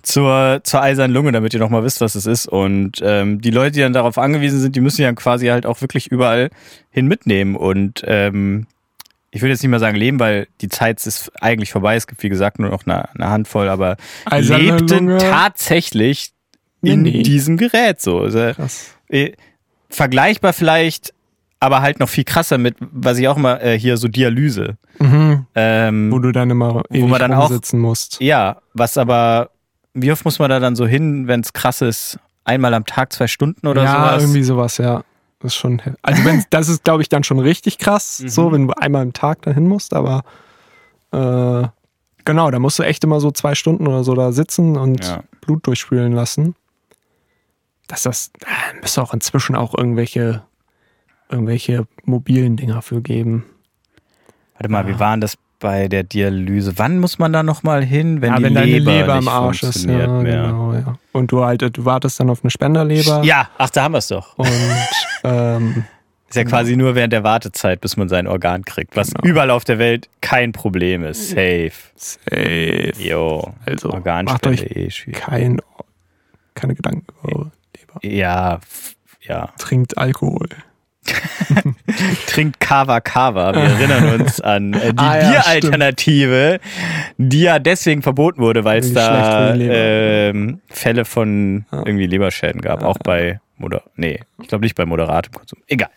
zur, zur eisernen Lunge, damit ihr nochmal wisst, was es ist. Und ähm, die Leute, die dann darauf angewiesen sind, die müssen ja quasi halt auch wirklich überall hin mitnehmen. Und ähm, ich will jetzt nicht mal sagen leben, weil die Zeit ist eigentlich vorbei. Es gibt, wie gesagt, nur noch eine, eine Handvoll, aber Eiserne lebten Lunge. tatsächlich in Nee, diesem Gerät so. Also, Krass. äh, vergleichbar vielleicht, aber halt noch viel krasser mit, was ich auch immer äh, hier so Dialyse. Mhm. Ähm, Wo du dann immer ewig man dann auch- musst. ja, was aber, wie oft muss man da dann so hin, wenn es krass ist? Einmal am Tag zwei Stunden oder ja, sowas? irgendwie sowas, ja. Das ist schon. Also wenn das ist, glaube ich, dann schon richtig krass, Mhm. so wenn du einmal im Tag dahin musst, aber äh, genau, da musst du echt immer so zwei Stunden oder so da sitzen und Ja. Blut durchspülen lassen. Dass das da müsste auch inzwischen auch irgendwelche irgendwelche mobilen Dinger für geben. Warte mal, wie waren das bei der Dialyse? Wann muss man da nochmal hin, wenn ja, die wenn deine Leber, Leber nicht im Arsch ist, ja, genau, ja. Und du halt, du wartest dann auf eine Spenderleber Ja, ach, da haben wir es doch. und ähm, Ist ja quasi nur während der Wartezeit, bis man sein Organ kriegt, was Genau. überall auf der Welt kein Problem ist. Safe. safe. Jo. Also, macht euch eh schwierig. kein, keine Gedanken über Leber. Ja, ja. Trinkt Alkohol. Trinkt Kava Kava. Wir erinnern uns an äh, die Ah, ja, Bieralternative, die ja deswegen verboten wurde, weil es da ähm, Fälle von Ja. irgendwie Leberschäden gab. Auch bei Moder nee, ich glaube nicht bei moderatem Konsum. Egal.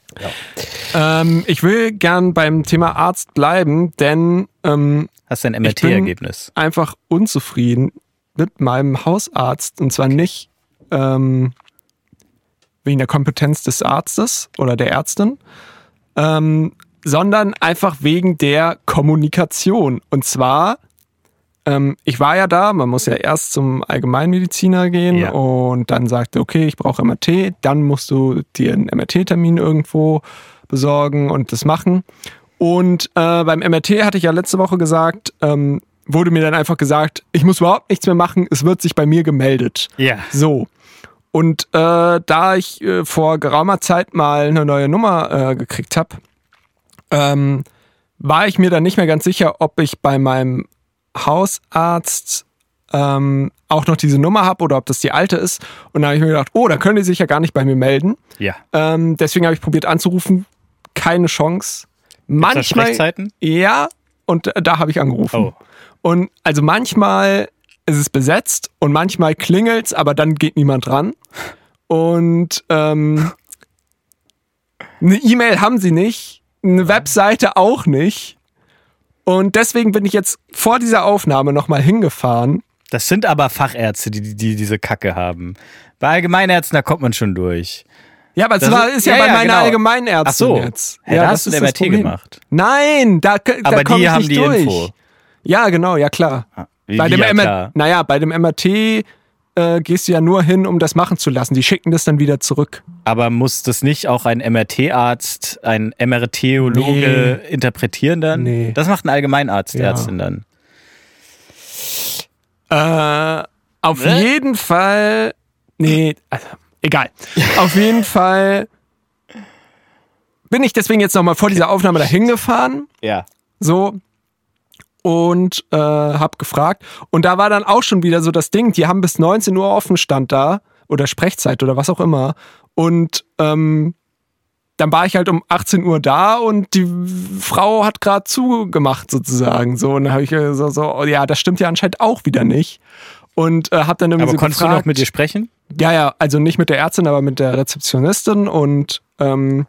Ähm, ich will gern beim Thema Arzt bleiben, denn ähm, Hast du ein MRT-Ergebnis? einfach unzufrieden mit meinem Hausarzt und zwar nicht ähm, wegen der Kompetenz des Arztes oder der Ärztin, ähm, sondern einfach wegen der Kommunikation. Und zwar ähm, ich war ja da, man muss ja erst zum Allgemeinmediziner gehen Ja. und dann sagte, okay, ich brauche MRT, dann musst du dir einen MRT-Termin irgendwo besorgen und das machen. Und äh, beim MRT hatte ich ja letzte Woche gesagt, ähm, wurde mir dann einfach gesagt, ich muss überhaupt nichts mehr machen, es wird sich bei mir gemeldet. Ja. So. Und äh, da ich äh, vor geraumer Zeit mal eine neue Nummer äh, gekriegt habe, ähm, war ich mir dann nicht mehr ganz sicher, ob ich bei meinem Hausarzt ähm, auch noch diese Nummer habe oder ob das die alte ist. Und da habe ich mir gedacht, oh, dann können die sich ja gar nicht bei mir melden. Ja. Ähm, deswegen habe ich probiert anzurufen. Keine Chance. Da Manchmal. Ja, und äh, da habe ich angerufen. Oh. Und also manchmal ist es besetzt und manchmal klingelt's, aber dann geht niemand dran. Und ähm, eine E-Mail haben sie nicht, eine Webseite auch nicht. Und deswegen bin ich jetzt vor dieser Aufnahme nochmal hingefahren. Das sind aber Fachärzte, die, die, die diese Kacke haben. Bei Allgemeinärzten, da kommt man schon durch. Ja, aber es Das war, ist- ist ja, ja, bei ja, meiner genau. Allgemeinärztin Ach so. jetzt. Hä, ja, da hast du ist ein MRT gemacht. Nein, da, da Aber die haben nicht die durch. Info. Ja, genau, ja klar. Wie, bei dem ja, MR klar. naja, bei dem MRT äh, gehst du ja nur hin, um das machen zu lassen. Die schicken das dann wieder zurück. Aber muss das nicht auch ein MRT-Arzt, ein MRT-Ologe interpretieren dann? Nee. Das macht ein Allgemeinarzt, Ja. Ärztin dann. Äh, auf Ne? jeden Fall. Nee, also, egal. auf jeden Fall bin ich deswegen jetzt nochmal vor dieser Aufnahme dahin gefahren. Ja. So. Und äh, hab gefragt. Und da war dann auch schon wieder so das Ding, die haben bis 19 Uhr offen stand da. Oder Sprechzeit oder was auch immer. Und ähm, dann war ich halt um 18 Uhr da und die Frau hat gerade zugemacht sozusagen. So, und dann habe ich so, so, oh, ja, das stimmt ja anscheinend auch wieder nicht. Und äh, hab dann irgendwie Aber so konntest gefragt, du noch mit ihr sprechen? ja, ja, also nicht mit der Ärztin, aber mit der Rezeptionistin und ähm,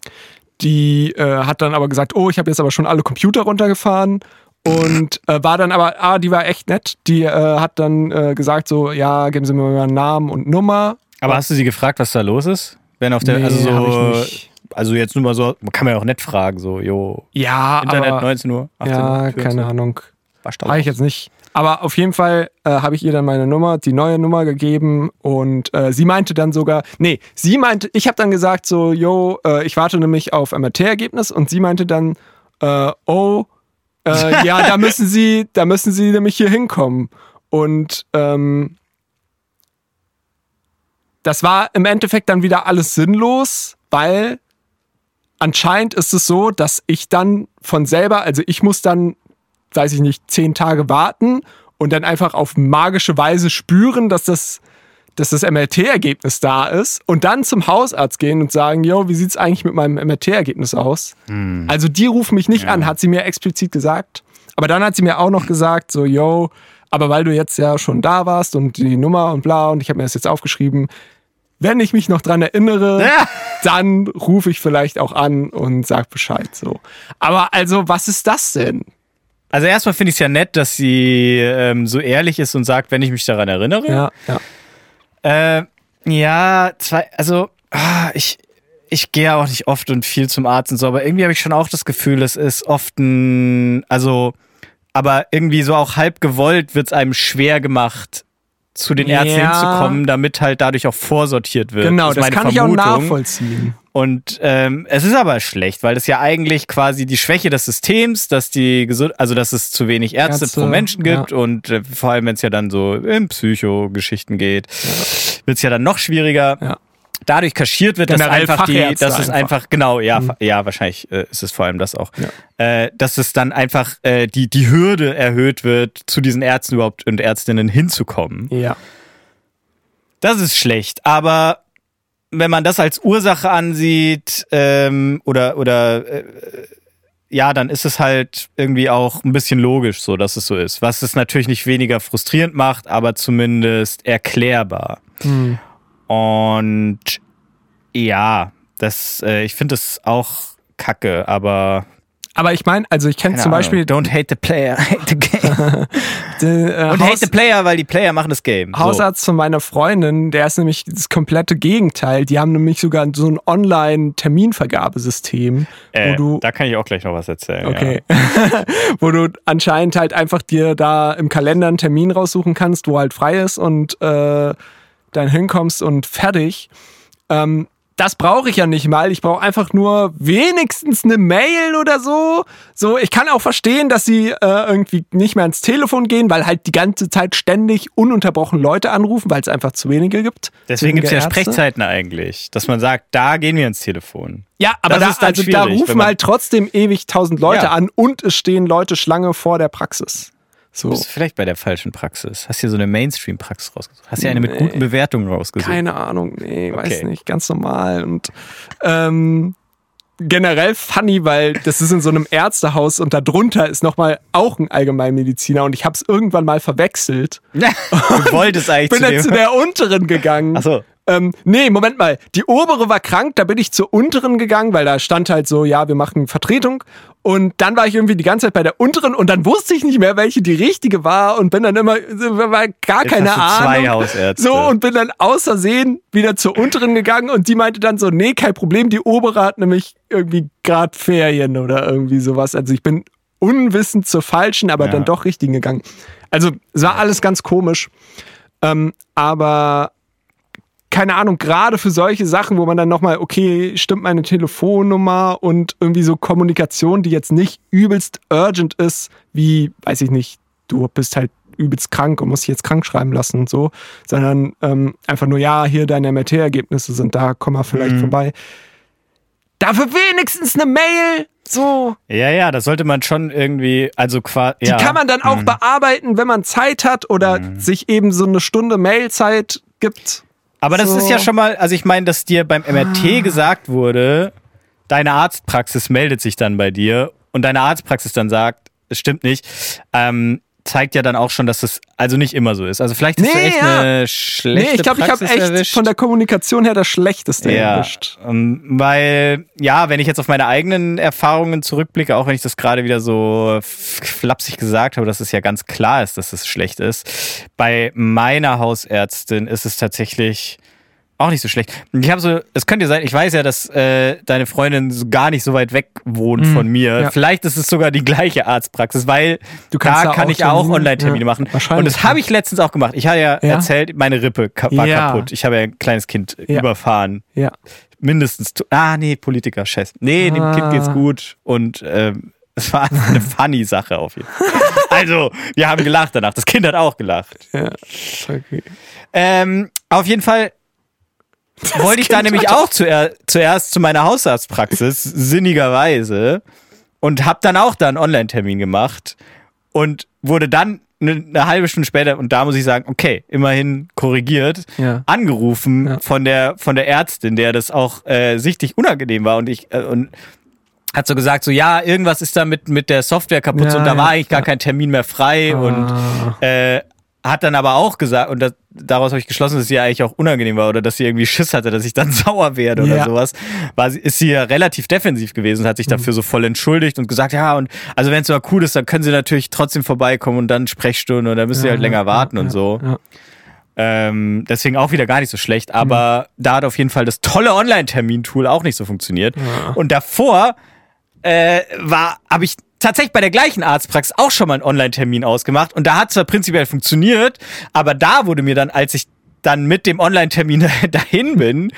die äh, hat dann aber gesagt, oh, ich habe jetzt aber schon alle Computer runtergefahren und äh, war dann aber, ah, die war echt nett. Die äh, hat dann äh, gesagt so, ja, geben Sie mir mal einen Namen und Nummer. Aber hast du sie gefragt, was da los ist? Wenn auf der, Nee, also so, also jetzt nur mal so, man kann man ja auch nett fragen, so, jo, Ja, Internet aber, 19 Uhr, 18 ja, Uhr, 14 keine. Ahnung. Habe ich jetzt nicht. Aber auf jeden Fall äh, habe ich ihr dann meine Nummer, die neue Nummer gegeben und äh, sie meinte dann sogar, nee, sie meinte, ich habe dann gesagt so, yo, äh, ich warte nämlich auf MRT-Ergebnis und sie meinte dann, äh, oh, äh, ja, da müssen sie, da müssen sie nämlich hier hinkommen. Und ähm, das war im Endeffekt dann wieder alles sinnlos, weil anscheinend ist es so, dass ich dann von selber, also ich muss dann weiß ich nicht, zehn Tage warten und dann einfach auf magische Weise spüren, dass das, dass das MRT-Ergebnis da ist und dann zum Hausarzt gehen und sagen, yo, wie sieht's eigentlich mit meinem MRT-Ergebnis aus? Also die rufen mich nicht an, hat sie mir explizit gesagt. Aber dann hat sie mir auch noch gesagt, so, yo, aber weil du jetzt ja schon da warst und die Nummer und bla und ich habe mir das jetzt aufgeschrieben, wenn ich mich noch dran erinnere, Ja. dann rufe ich vielleicht auch an und sag Bescheid so. Aber also, was ist das denn? Also erstmal finde ich es ja nett, dass sie ähm, so ehrlich ist und sagt, wenn ich mich daran erinnere. Ja, ja. Äh, ja, zwei, also ah, ich, ich gehe auch nicht oft und viel zum Arzt und so, aber irgendwie habe ich schon auch das Gefühl, es ist oft ein, also, aber irgendwie so auch halb gewollt wird es einem schwer gemacht, zu den Ärzten Ja. hinzukommen, damit halt dadurch auch vorsortiert wird. Genau, das meine kann ich auch Vermutung. nachvollziehen. Und ähm, es ist aber schlecht, weil das ja eigentlich quasi die Schwäche des Systems, dass die gesund, also dass es zu wenig Ärzte, Ärzte, pro Menschen gibt und äh, vor allem wenn es ja dann so in Psychogeschichten geht, wird es ja dann noch schwieriger. Ja. Dadurch kaschiert wird, Generell dass einfach die, Fachärzte dass es einfach. einfach, genau, ja, fa- ja, wahrscheinlich äh, ist es vor allem das auch, Ja. äh, dass es dann einfach äh, die die Hürde erhöht wird, zu diesen Ärzten überhaupt und Ärztinnen hinzukommen. Ja. Das ist schlecht, aber wenn man das als Ursache ansieht ähm, oder oder äh, ja, dann ist es halt irgendwie auch ein bisschen logisch, so dass es so ist. Was es natürlich nicht weniger frustrierend macht, aber zumindest erklärbar. Hm. Und ja, das, äh, ich finde es auch kacke, aber Aber ich meine, also ich kenne zum Ahnung. Beispiel, don't hate the player, hate the. Der, äh, Und Haus- hate the player, weil die Player machen das Game. So. Hausarzt von meiner Freundin, der ist nämlich das komplette Gegenteil. Die haben nämlich sogar so ein Online-Terminvergabesystem, Äh, wo du da kann ich auch gleich noch was erzählen. Okay. wo du anscheinend halt einfach dir da im Kalender einen Termin raussuchen kannst, wo halt frei ist und äh, dann hinkommst und fertig. Ähm, das brauche ich ja nicht mal. Ich brauche einfach nur wenigstens eine Mail oder so. So, ich kann auch verstehen, dass sie äh, irgendwie nicht mehr ans Telefon gehen, weil halt die ganze Zeit ständig ununterbrochen Leute anrufen, weil es einfach zu wenige gibt. Deswegen gibt es ja Ärzte. Sprechzeiten eigentlich, dass man sagt, da gehen wir ins Telefon. Ja, aber Das da, also da rufen halt trotzdem ewig tausend Leute Ja. an und es stehen Leute Schlange vor der Praxis. So. Bist du vielleicht bei der falschen Praxis? Hast hier so eine Mainstream-Praxis rausgesucht? Hast hier eine mit guten Bewertungen rausgesucht? Keine Ahnung, nee, weiß Okay. nicht, ganz normal. Und ähm, generell funny, weil das ist in so einem Ärztehaus und darunter ist nochmal auch ein Allgemeinmediziner und ich habe es irgendwann mal verwechselt. du wolltest eigentlich Bin zu dann zu der unteren gegangen. Ach so. Ähm, nee, Moment mal. Die obere war krank, da bin ich zur unteren gegangen, weil da stand halt so, ja, wir machen Vertretung. Und dann war ich irgendwie die ganze Zeit bei der unteren und dann wusste ich nicht mehr, welche die richtige war und bin dann immer, war gar Jetzt keine hast du zwei Ahnung. Hausärzte. So, und bin dann außersehen wieder zur unteren gegangen und die meinte dann so, nee, kein Problem, die obere hat nämlich irgendwie gerade Ferien oder irgendwie sowas. Also ich bin unwissend zur falschen, aber Ja. dann doch richtigen gegangen. Also es war alles ganz komisch. Ähm, aber keine Ahnung, gerade für solche Sachen, wo man dann nochmal, okay, stimmt meine Telefonnummer und irgendwie so Kommunikation, die jetzt nicht übelst urgent ist, wie, weiß ich nicht, du bist halt übelst krank und musst dich jetzt krank schreiben lassen und so, sondern ähm, einfach nur, ja, hier deine MRT-Ergebnisse sind da, komm mal vielleicht Mhm. vorbei. Dafür wenigstens eine Mail, so. Ja, ja, das sollte man schon irgendwie, also quasi. Die ja. kann man dann auch Mhm. bearbeiten, wenn man Zeit hat oder sich eben so eine Stunde Mailzeit gibt. Aber das so. ist ja schon mal, also ich meine, dass dir beim MRT gesagt wurde, deine Arztpraxis meldet sich dann bei dir und deine Arztpraxis dann sagt, es stimmt nicht, ähm, zeigt ja dann auch schon, dass es also nicht immer so ist. Also vielleicht du Nee, echt ja. eine schlechte Nee, ich glaube, ich habe echt erwischt. von der Kommunikation her das Schlechteste ja, erwischt. ähm, weil, ja, wenn ich jetzt auf meine eigenen Erfahrungen zurückblicke, auch wenn ich das gerade wieder so flapsig gesagt habe, dass es ja ganz klar ist, dass es schlecht ist, bei meiner Hausärztin ist es tatsächlich auch nicht so schlecht. Ich habe so, es könnte ja sein, ich weiß ja, dass äh, deine Freundin so gar nicht so weit weg wohnt von mir. Mhm. ja. Vielleicht ist es sogar die gleiche Arztpraxis, weil Du kannst da da kann auch ich auch Termine- Online-Termine ja, machen. wahrscheinlich, Und das habe ich letztens auch gemacht. Ich habe ja, Ja? erzählt, meine Rippe war kaputt. Ich habe ja ein kleines Kind überfahren Ja. mindestens. Ah, nee, Politiker, scheiße. Nee, dem Ah. Kind geht's gut und ähm, es war eine funny Sache auf jeden Fall. Also, wir haben gelacht danach. Das Kind hat auch gelacht. ja. Okay. Ähm, auf jeden Fall wollte ich da nämlich auch zuer zuerst zu meiner Hausarztpraxis, sinnigerweise, und habe dann auch da einen Online-Termin gemacht und wurde dann eine, eine halbe Stunde später, und da muss ich sagen, okay, immerhin korrigiert, Ja. angerufen Ja. von der von der Ärztin, der das auch äh, sichtlich unangenehm war und ich äh, und hat so gesagt, so ja, irgendwas ist da mit, mit der Software kaputt Ja, und da war eigentlich gar kein Termin mehr frei und Ah. äh, hat dann aber auch gesagt, und das, daraus habe ich geschlossen, dass sie ja eigentlich auch unangenehm war oder dass sie irgendwie Schiss hatte, dass ich dann sauer werde oder Ja. sowas, war sie, ist sie ja relativ defensiv gewesen, hat sich dafür so voll entschuldigt und gesagt, ja, und also wenn es so cool ist, dann können sie natürlich trotzdem vorbeikommen und dann Sprechstunde und dann müssen sie halt länger warten und so. Ja. Ähm, deswegen auch wieder gar nicht so schlecht, aber da hat auf jeden Fall das tolle Online-Termin-Tool auch nicht so funktioniert. Und davor äh, war, habe ich tatsächlich bei der gleichen Arztpraxis auch schon mal einen Online-Termin ausgemacht und da hat zwar prinzipiell funktioniert, aber da wurde mir dann, als ich dann mit dem Online-Termin dahin bin,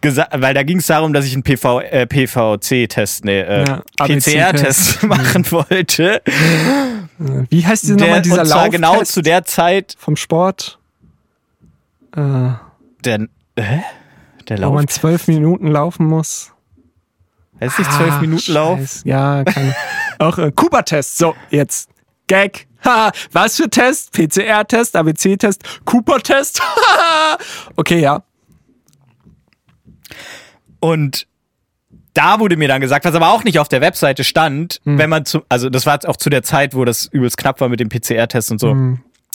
gesagt, weil da ging es darum, dass ich einen PV, äh, PVC-Test, nee, äh, Ja. PCR-Test machen wollte. Wie heißt dieser Der, nochmal dieser und zwar Lauftest genau zu der Zeit, vom Sport? Äh, der, hä? Der wo Lauf. man zwölf Minuten laufen muss. Heißt nicht zwölf Ah, Minuten Lauf? Scheiß. Ja, kann. auch äh, Cooper-Test. So, jetzt. Gag. Ha, was für Test? PCR-Test, ABC-Test, Cooper-Test. okay, ja. Und da wurde mir dann gesagt, was aber auch nicht auf der Webseite stand, wenn man zu, also das war jetzt auch zu der Zeit, wo das übelst knapp war mit dem PCR-Test und so.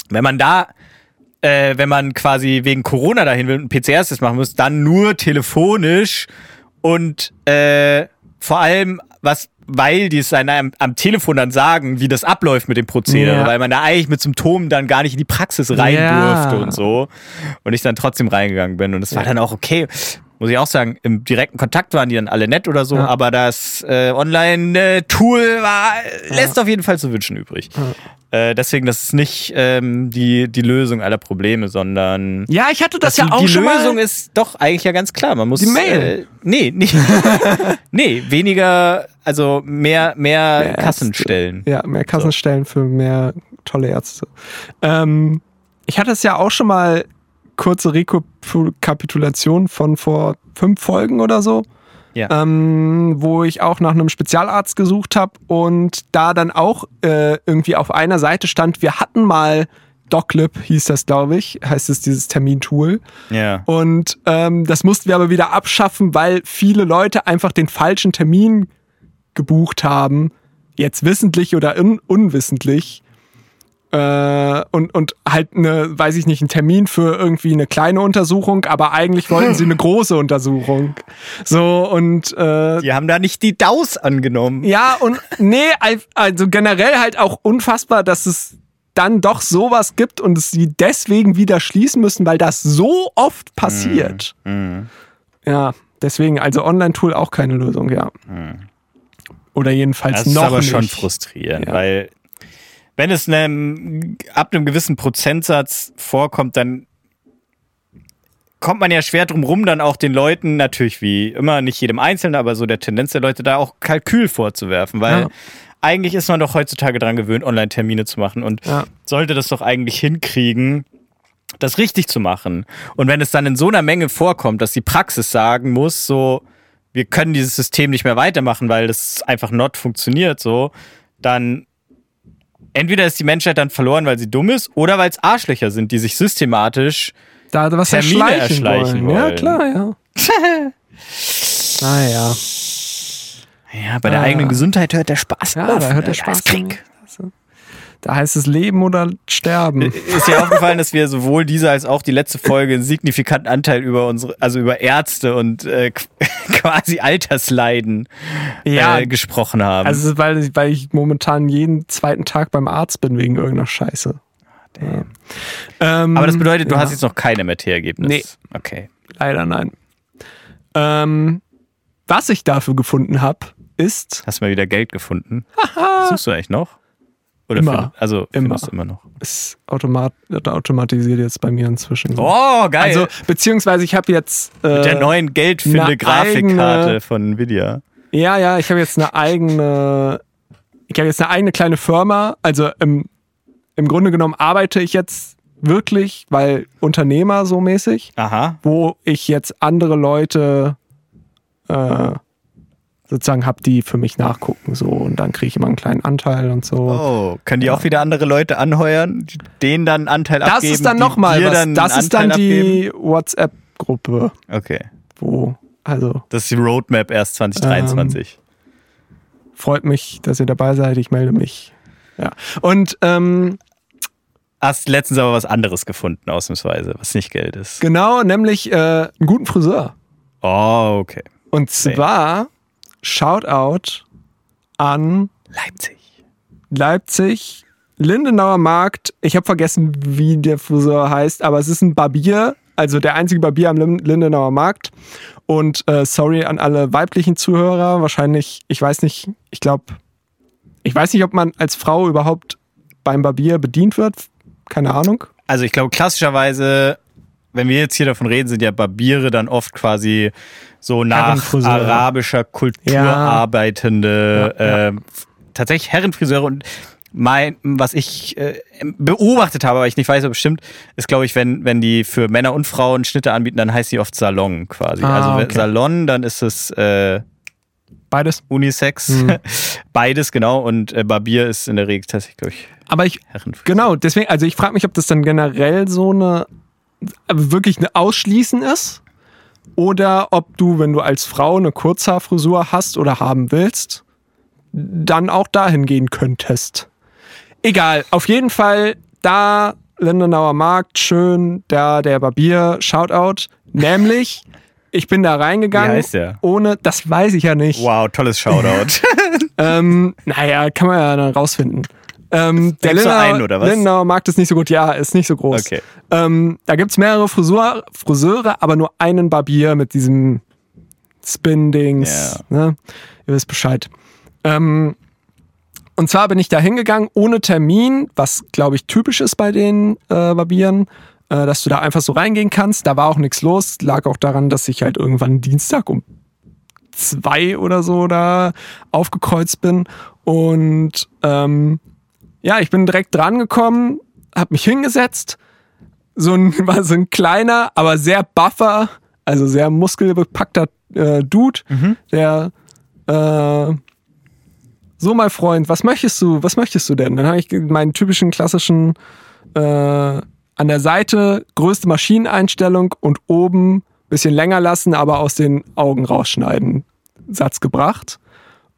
Wenn man da, äh, wenn man quasi wegen Corona dahin will und einen PCR-Test machen muss, dann nur telefonisch und äh, vor allem, was weil die es einem am Telefon dann sagen, wie das abläuft mit dem Prozedere, Ja. weil man da eigentlich mit Symptomen dann gar nicht in die Praxis rein Ja. durfte und so. Und ich dann trotzdem reingegangen bin. Und es war dann auch okay. Muss ich auch sagen, im direkten Kontakt waren die dann alle nett oder so, Ja. aber das äh, Online-Tool war, lässt auf jeden Fall zu wünschen übrig. Äh, deswegen, das ist nicht ähm, die, die Lösung aller Probleme, sondern Ja, ich hatte das, die, ja auch die schon Lösung mal. ist doch eigentlich ja ganz klar. Man muss. Die Mail. Äh, nee, nee. nee, weniger, also mehr, mehr, Mehr Kassenstellen. Ja, mehr Kassenstellen für mehr tolle Ärzte. Ähm, ich hatte es ja auch schon mal kurze Rekapitulation von vor fünf Folgen oder so, Ja. ähm, wo ich auch nach einem Spezialarzt gesucht habe und da dann auch äh, irgendwie auf einer Seite stand, wir hatten mal DocLib, hieß das, glaube ich, heißt es dieses Termintool. ja. Und ähm, das mussten wir aber wieder abschaffen, weil viele Leute einfach den falschen Termin gebucht haben. Jetzt wissentlich oder un unwissentlich. Äh, und, und halt eine, weiß ich nicht, einen Termin für irgendwie eine kleine Untersuchung, aber eigentlich wollten sie eine große Untersuchung. So und äh, Die haben da nicht die DAUs angenommen. ja, und nee, al- also generell halt auch unfassbar, dass es dann doch sowas gibt und es sie deswegen wieder schließen müssen, weil das so oft passiert. Mhm. Ja, deswegen, also Online-Tool auch keine Lösung, ja. Oder jedenfalls Das ist noch aber nicht. schon frustrierend, Ja. weil wenn es einem, ab einem gewissen Prozentsatz vorkommt, dann kommt man ja schwer drum rum, dann auch den Leuten, natürlich wie immer, nicht jedem Einzelnen, aber so der Tendenz der Leute, da auch Kalkül vorzuwerfen, weil Ja. eigentlich ist man doch heutzutage dran gewöhnt, Online-Termine zu machen und Ja. sollte das doch eigentlich hinkriegen, das richtig zu machen. Und wenn es dann in so einer Menge vorkommt, dass die Praxis sagen muss, so, wir können dieses System nicht mehr weitermachen, weil das einfach not funktioniert, so, dann entweder ist die Menschheit dann verloren, weil sie dumm ist, oder weil es Arschlöcher sind, die sich systematisch da was Termine erschleichen, erschleichen wollen. Ja, wollen. klar, ja. naja. Ja, bei der Ah. eigenen Gesundheit hört der Spaß Ja, auf. da hört der ne? Spaß ist Krieg. Da heißt es Leben oder Sterben. Ist dir aufgefallen, dass wir sowohl diese als auch die letzte Folge einen signifikanten Anteil über unsere, also über Ärzte und äh, quasi Altersleiden Ja. äh, gesprochen haben. Also, weil, weil ich momentan jeden zweiten Tag beim Arzt bin wegen irgendeiner Scheiße. Ja. Ähm, Aber das bedeutet, du ja, hast jetzt noch kein MRT-Ergebnis. Nee. Okay. Leider nein. Ähm, was ich dafür gefunden habe, ist, Hast du mal wieder Geld gefunden? Suchst du eigentlich noch? Oder Immer. Find, also Immer. immer noch. ist automat, automatisiert jetzt bei mir inzwischen. Oh, geil. also, beziehungsweise ich habe jetzt. Äh, Mit der neuen Geldfinde-Grafikkarte von Nvidia. Ja, ja, ich habe jetzt eine eigene, ich habe jetzt eine eigene kleine Firma. Also im, im Grunde genommen arbeite ich jetzt wirklich, weil Unternehmer so mäßig, Aha. wo ich jetzt andere Leute äh, sozusagen habe, die für mich nachgucken so und dann kriege ich immer einen kleinen Anteil und so. Oh, können die auch wieder andere Leute anheuern, die denen dann einen Anteil das abgeben? ist dann nochmal Das ist dann die WhatsApp-Gruppe? Okay. wo also Das ist die Roadmap erst 2023. freut mich, dass ihr dabei seid. Ich melde mich. Ja. Und ähm, Hast letztens aber was anderes gefunden, ausnahmsweise, was nicht Geld ist. Genau, nämlich äh, einen guten Friseur. Oh, okay. Und zwar Shoutout an Leipzig. Leipzig, Lindenauer Markt. Ich habe vergessen, wie der Friseur heißt, aber es ist ein Barbier, also der einzige Barbier am Lin- Lindenauer Markt. Und äh, sorry an alle weiblichen Zuhörer. Wahrscheinlich, ich weiß nicht, ich glaube, ich weiß nicht, ob man als Frau überhaupt beim Barbier bedient wird. Keine Ahnung. Also ich glaube klassischerweise, wenn wir jetzt hier davon reden, sind ja Barbiere dann oft quasi so nach arabischer Kultur Ja. arbeitende, Ja. Äh, tatsächlich Herrenfriseure und mein, was ich äh, beobachtet habe, aber ich nicht weiß, ob es stimmt, ist, glaube ich, wenn, wenn die für Männer und Frauen Schnitte anbieten, dann heißt die oft Salon quasi. Ah, also okay. Salon, dann ist es äh, Beides. Unisex. Hm. Beides, genau. Und äh, Barbier ist in der Regel tatsächlich, glaube ich, Aber ich, Herrenfriseur. Genau, deswegen, also ich frage mich, ob das dann generell so eine, wirklich eine Ausschließen ist oder ob du, wenn du als Frau eine Kurzhaarfrisur hast oder haben willst, dann auch dahin gehen könntest. Egal, auf jeden Fall da Lindenauer Markt, schön, da der Barbier, Shoutout, nämlich ich bin da reingegangen. Wie heißt der? Ohne, das weiß ich ja nicht. Wow, tolles Shoutout. Ähm, naja, kann man ja dann rausfinden. Ähm, der Lindauer, einen, oder was? Lindauer mag das nicht so gut. Ja, ist nicht so groß. Okay. Ähm, da gibt's mehrere Frisur, Friseure, aber nur einen Barbier mit diesem Spin-Dings. Ne? Ihr wisst Bescheid. Ähm, und zwar bin ich da hingegangen ohne Termin, was glaube ich typisch ist bei den äh, Barbieren, äh, dass du da einfach so reingehen kannst. Da war auch nichts los. Lag auch daran, dass ich halt irgendwann Dienstag um zwei oder so da aufgekreuzt bin. Und ähm, ja, ich bin direkt dran gekommen, habe mich hingesetzt. So ein, war so ein kleiner, aber sehr buffer, also sehr muskelbepackter äh, Dude, der äh, so, mein Freund, was möchtest du? Was möchtest du denn? Dann habe ich meinen typischen klassischen äh, an der Seite größte Maschineneinstellung und oben bisschen länger lassen, aber aus den Augen rausschneiden. Satz gebracht.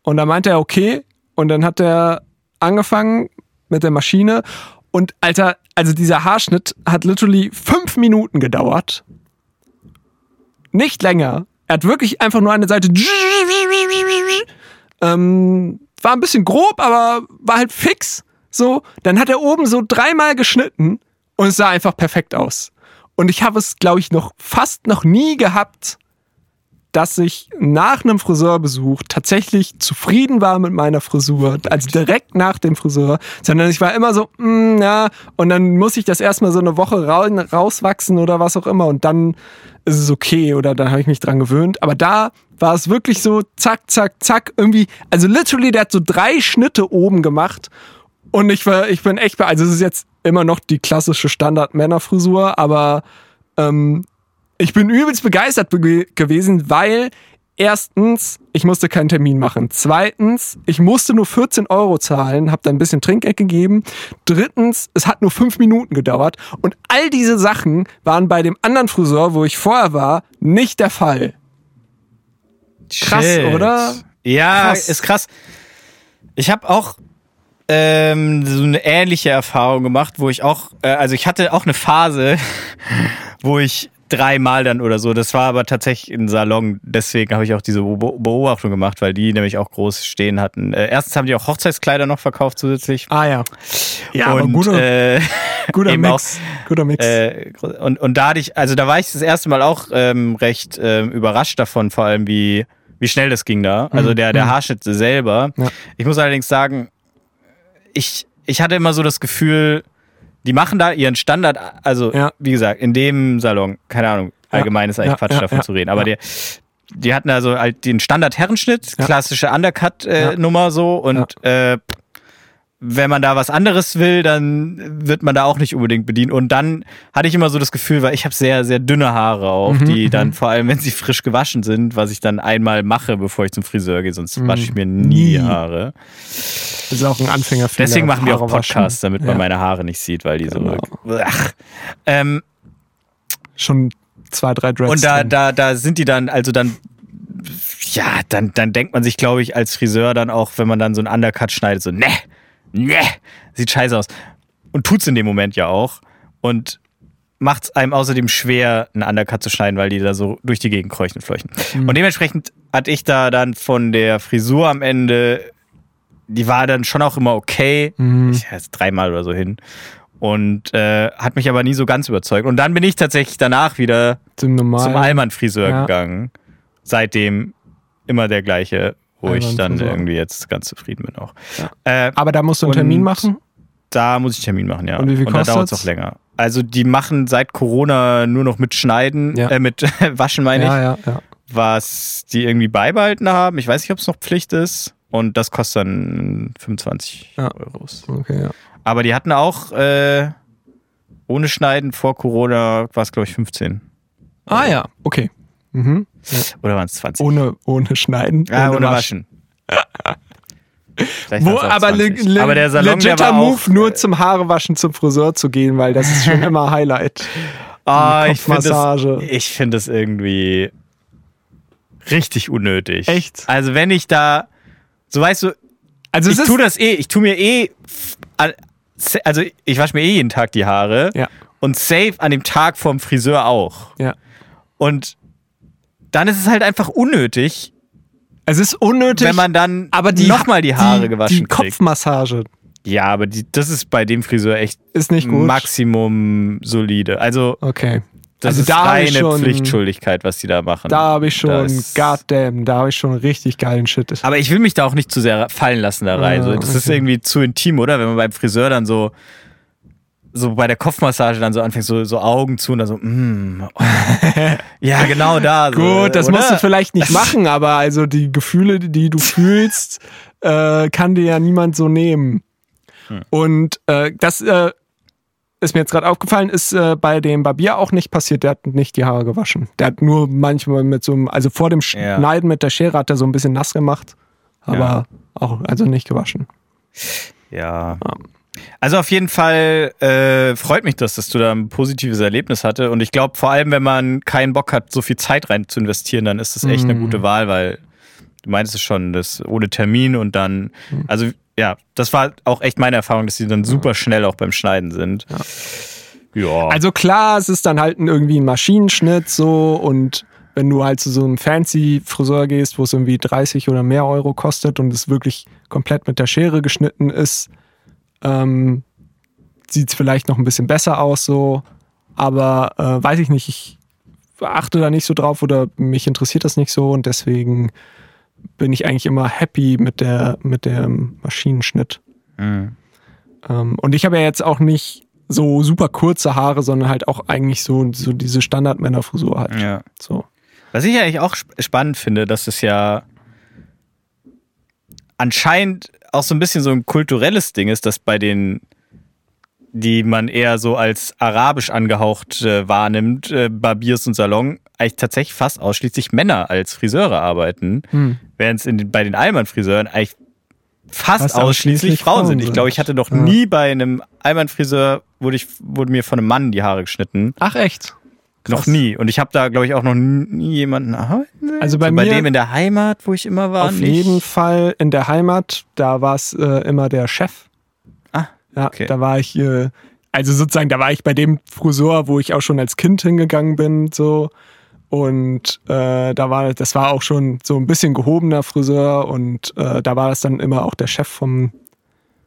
Und dann meinte er, okay. Und dann hat er angefangen mit der Maschine. Und Alter, also dieser Haarschnitt hat literally fünf Minuten gedauert. Nicht länger. Er hat wirklich einfach nur eine Seite. Ähm, war ein bisschen grob, aber war halt fix. So, dann hat er oben so dreimal geschnitten und es sah einfach perfekt aus. Und ich habe es, glaube ich, noch fast noch nie gehabt, dass ich nach einem Friseurbesuch tatsächlich zufrieden war mit meiner Frisur, also direkt nach dem Friseur, sondern ich war immer so, mm, ja, und dann muss ich das erstmal so eine Woche ra rauswachsen oder was auch immer und dann ist es okay oder dann habe ich mich dran gewöhnt. Aber da war es wirklich so, zack, zack, zack, irgendwie, also literally, der hat so drei Schnitte oben gemacht und ich war, ich bin echt, also es ist jetzt immer noch die klassische Standard-Männerfrisur, aber ähm, ich bin übelst begeistert be gewesen, weil erstens, ich musste keinen Termin machen. Zweitens, ich musste nur 14 Euro zahlen, habe dann ein bisschen Trinkgeld gegeben. Drittens, es hat nur fünf Minuten gedauert. Und all diese Sachen waren bei dem anderen Friseur, wo ich vorher war, nicht der Fall. Krass, Shit. oder? Ja, Krass. ist krass. Ich habe auch ähm, so eine ähnliche Erfahrung gemacht, wo ich auch, äh, also ich hatte auch eine Phase, wo ich dreimal dann oder so, das war aber tatsächlich ein Salon, deswegen habe ich auch diese Be- Beobachtung gemacht, weil die nämlich auch groß stehen hatten. Äh, erstens haben die auch Hochzeitskleider noch verkauft zusätzlich. Ah ja. Ja, aber und, guter, äh, guter Mix. Guter Mix. äh, und, und da hatte ich, also da war ich das erste Mal auch ähm, recht ähm, überrascht davon, vor allem wie, wie schnell das ging da. Also der, der Haarschnitt selber. Ja. Ich muss allerdings sagen, ich, ich hatte immer so das Gefühl, die machen da ihren Standard, also Ja. wie gesagt, in dem Salon, keine Ahnung, allgemein ist eigentlich Quatsch davon zu reden, aber der, die hatten also halt den Standard-Herrenschnitt, klassische. Undercut-Nummer so und äh, wenn man da was anderes will, dann wird man da auch nicht unbedingt bedient. Und dann hatte ich immer so das Gefühl, weil ich habe sehr, sehr dünne Haare auch, Mhm, die dann vor allem, wenn sie frisch gewaschen sind, was ich dann einmal mache, bevor ich zum Friseur gehe, sonst wasche ich mir nie, Mhm. Nie. Haare. Das ist auch ein Anfängerfehler. Deswegen machen wir auch. Podcasts, damit man Ja. meine Haare nicht sieht, weil die Genau. so. Ach. Ähm, Schon zwei, drei Dreads. und da, da, da sind die dann, also dann, ja, dann, dann denkt man sich, glaube ich, als Friseur dann auch, wenn man dann so einen Undercut schneidet, so, ne, ne, sieht scheiße aus. Und tut's in dem Moment ja auch. Und macht's einem außerdem schwer, einen Undercut zu schneiden, weil die da so durch die Gegend kreuchen und fleuchen. Und dementsprechend hatte ich da dann von der Frisur am Ende, die war dann schon auch immer okay. Mhm. Ich jetzt dreimal oder so hin. Und äh, hat mich aber nie so ganz überzeugt. Und dann bin ich tatsächlich danach wieder zum normalen. zum Allmann-Friseur Ja. gegangen. Seitdem immer der gleiche, wo ich dann irgendwie jetzt ganz zufrieden bin auch. Äh, Aber da musst du einen Termin Und- machen. da muss ich Termin machen, ja. Und wie viel da dauert es auch länger. Also die machen seit Corona nur noch mit Schneiden, Ja. äh, mit Waschen meine ich, Ja, ja, ja. was die irgendwie beibehalten haben. Ich weiß nicht, ob es noch Pflicht ist. Und das kostet dann 25 Ja. Euros. Okay, ja. Aber die hatten auch äh, ohne Schneiden vor Corona war es, glaube ich, 15. Ah ja, okay. Mhm. Oder waren es 20? Ohne, ohne Schneiden. Ja, ohne, Waschen. Vielleicht Wo aber, le 20. le aber der Salon, der legiter war Move, auch, nur zum Haarewaschen zum Friseur zu gehen, weil das ist schon immer Highlight. Ah, ich finde das, ich find das irgendwie richtig unnötig. Echt? Also wenn ich da, so weißt du, Also ich tue das eh, ich tue mir eh, also ich wasche mir eh jeden Tag die Haare Ja. und safe an dem Tag vom Friseur auch. ja. Und dann ist es halt einfach unnötig, Es ist unnötig, wenn man dann aber die nochmal die Haare die, gewaschen Die kriegt. Kopfmassage Ja, aber die, das ist bei dem Friseur echt ist nicht gut. Maximum solide. Also, Okay. das Also ist da reine schon- Pflichtschuldigkeit, was die da machen. Da habe ich schon, Das- goddamn, da habe ich schon richtig geilen Shit. Aber ich will mich da auch nicht zu sehr fallen lassen da rein. Ah, So, das ist okay. irgendwie zu intim, oder? Wenn man beim Friseur dann so, so bei der Kopfmassage dann so anfängt, so, so Augen zu und dann so, mm, oh. ja, genau da. So, Gut, das oder? musst du vielleicht nicht machen, aber also die Gefühle, die du fühlst, äh, kann dir ja niemand so nehmen. Hm. Und äh, das äh, ist mir jetzt gerade aufgefallen, ist äh, bei dem Barbier auch nicht passiert. Der hat nicht die Haare gewaschen. Der hat nur manchmal mit so einem, also vor dem Ja. Schneiden mit der Schere hat er so ein bisschen nass gemacht, aber Ja. auch also nicht gewaschen. Ja. Also auf jeden Fall äh, freut mich das, dass du da ein positives Erlebnis hatte. Und ich glaube, vor allem, wenn man keinen Bock hat, so viel Zeit rein zu investieren, dann ist das echt eine Mm. gute Wahl, weil du meintest es schon, das ohne Termin und dann, Mm. also ja, das war auch echt meine Erfahrung, dass die dann super schnell auch beim Schneiden sind. Ja. Also klar, es ist dann halt irgendwie ein Maschinenschnitt so und wenn du halt zu so einem fancy Friseur gehst, wo es irgendwie 30 oder mehr Euro kostet und es wirklich komplett mit der Schere geschnitten ist, ähm, sieht es vielleicht noch ein bisschen besser aus so. Aber äh, weiß ich nicht, ich achte da nicht so drauf oder mich interessiert das nicht so und deswegen bin ich eigentlich immer happy mit der mit dem Maschinenschnitt. Mhm. Ähm, und ich habe ja jetzt auch nicht so super kurze Haare, sondern halt auch eigentlich so, so diese Standard-Männerfrisur halt. ja. So. Was ich eigentlich auch sp- spannend finde, dass es ja anscheinend auch so ein bisschen so ein kulturelles Ding ist, dass bei den, die man eher so als arabisch angehaucht äh, wahrnimmt, äh, Barbiers und Salon, eigentlich tatsächlich fast ausschließlich Männer als Friseure arbeiten, Hm. während es bei den Allmann-Friseuren eigentlich fast, Fast ausschließlich Frauen sind. Ich glaube, ich hatte noch Ja. nie bei einem Allmann-Friseur, wurde, ich, wurde mir von einem Mann die Haare geschnitten. Ach echt? Noch nie. Und ich habe da, glaube ich, auch noch nie jemanden sehen. Also bei so bei mir- dem in der Heimat, wo ich immer war, Auf nicht. jeden Fall in der Heimat, da war es äh, immer der Chef. Ah, Ja, okay. da war ich, äh, also sozusagen, da war ich bei dem Friseur, wo ich auch schon als Kind hingegangen bin, so. Und äh, da war, das war auch schon so ein bisschen gehobener Friseur und äh, da war das dann immer auch der Chef vom,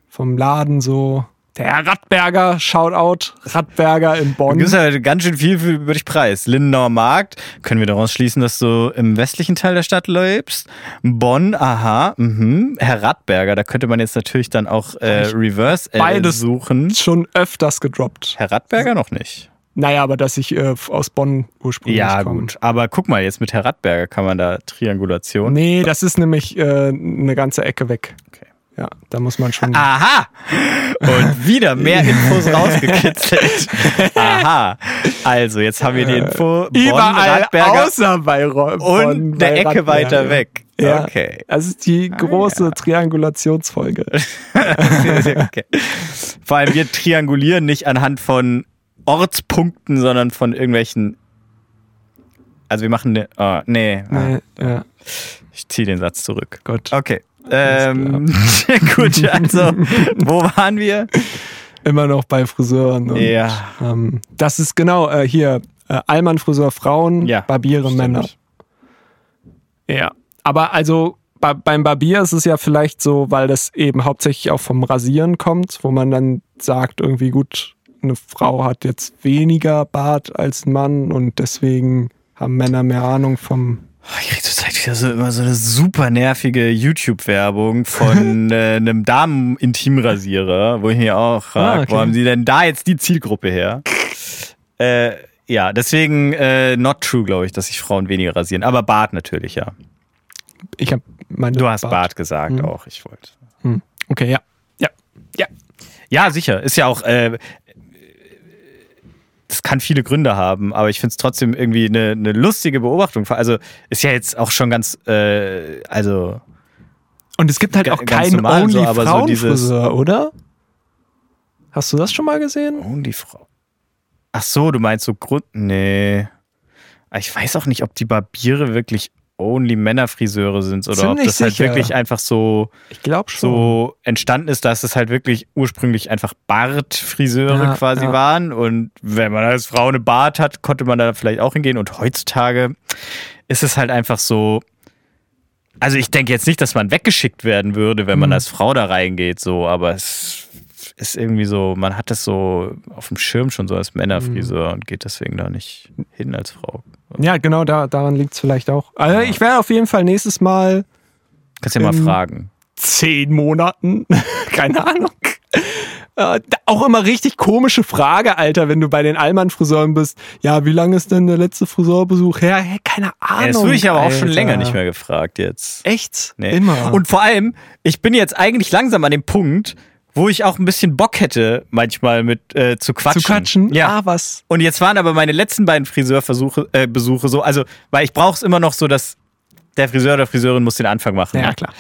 vom Laden so. Der Herr Radberger, Shoutout, Radberger in Du Bonn. gibst ja ganz schön viel für, über dich preis. Lindenauer Markt, können wir daraus schließen, dass du im westlichen Teil der Stadt lebst. Bonn, aha, mhm. Herr Radberger, da könnte man jetzt natürlich dann auch äh, Reverse äh, beides suchen. Schon öfters gedroppt. Herr Radberger noch nicht. Naja, aber dass ich äh, aus Bonn ursprünglich Ja, komme. gut. Aber guck mal, jetzt mit Herr Radberger kann man da Triangulation. Nee, das ist nämlich äh, eine ganze Ecke weg. Okay. Ja, da muss man schon. Aha! Und wieder mehr Infos rausgekitzelt. Aha. Also, jetzt haben wir die Info. Bonn, Überall Radberger außer bei Ro und Bonn, eine bei Ecke Radberger. weiter weg. Ja. Okay. Das ist die große ja. Triangulationsfolge. okay. Vor allem, wir triangulieren nicht anhand von Ortspunkten, sondern von irgendwelchen. Also, wir machen. Ne, oh, nee. Nee, ja, Ich ziehe den Satz zurück. Gott. Okay. Ähm, gut, also, wo waren wir? Immer noch bei Friseuren. Und, Ja. Ähm, das ist genau äh, hier. Äh, Allmann Friseur Frauen, Ja, Barbiere. Männer. Ja. Aber also bei, beim Barbier ist es ja vielleicht so, weil das eben hauptsächlich auch vom Rasieren kommt, wo man dann sagt, irgendwie gut, eine Frau hat jetzt weniger Bart als ein Mann und deswegen haben Männer mehr Ahnung vom. Oh, Ich krieg zurzeit wieder so immer so eine super nervige YouTube-Werbung von äh, einem Damen-Intimrasierer, wo ich mir auch frage, Ah, okay. wo haben sie denn da jetzt die Zielgruppe her? Äh, ja, deswegen äh, not true, glaube ich, dass sich Frauen weniger rasieren. Aber Bart natürlich, ja. Ich habe meine. Du hast Bart, gesagt Mhm. auch, ich wollte. Hm. Okay, ja. Ja. Ja. Ja, sicher. Ist ja auch. Äh, das kann viele Gründe haben, aber ich finde es trotzdem irgendwie eine, eine lustige Beobachtung. Also ist ja jetzt auch schon ganz, äh, also Und es gibt halt auch keinen normal so, only aber so Frauenfriseur, oder? Hast du das schon mal gesehen? Only Frau. Ach so, du meinst so Grund. Nee. Aber Ich weiß auch nicht, ob die Barbiere wirklich only Männerfriseure sind oder Ziemlich ob das halt sicher. wirklich einfach so, Ich glaube schon. so entstanden ist, dass es halt wirklich ursprünglich einfach Bartfriseure Ja, quasi ja. waren. Und wenn man als Frau eine Bart hat, konnte man da vielleicht auch hingehen. Und heutzutage ist es halt einfach so. Also ich denke jetzt nicht, dass man weggeschickt werden würde, wenn man Mhm. als Frau da reingeht, so, aber es ist irgendwie so, man hat das so auf dem Schirm schon so als Männerfriseur Mhm. und geht deswegen da nicht hin als Frau. Ja, genau, da, daran liegt es vielleicht auch. Also ich werde auf jeden Fall nächstes Mal Kannst ja mal fragen. zehn Monaten, keine Ahnung. Äh, auch immer richtig komische Frage, Alter, wenn du bei den Allmann-Friseuren bist. Ja, wie lange ist denn der letzte Friseurbesuch her? Hey, keine Ahnung. Ja, das wurde ich aber auch schon Alter. länger nicht mehr gefragt jetzt. Echt? Nee. Immer. Und vor allem, ich bin jetzt eigentlich langsam an dem Punkt, wo ich auch ein bisschen Bock hätte, manchmal mit äh, zu quatschen. zu quatschen? Ja. Ah, was? Und jetzt waren aber meine letzten beiden Friseurversuche, äh, Besuche so, also, weil ich brauche es immer noch so, dass der Friseur oder Friseurin muss den Anfang machen. Ja, ne? klar.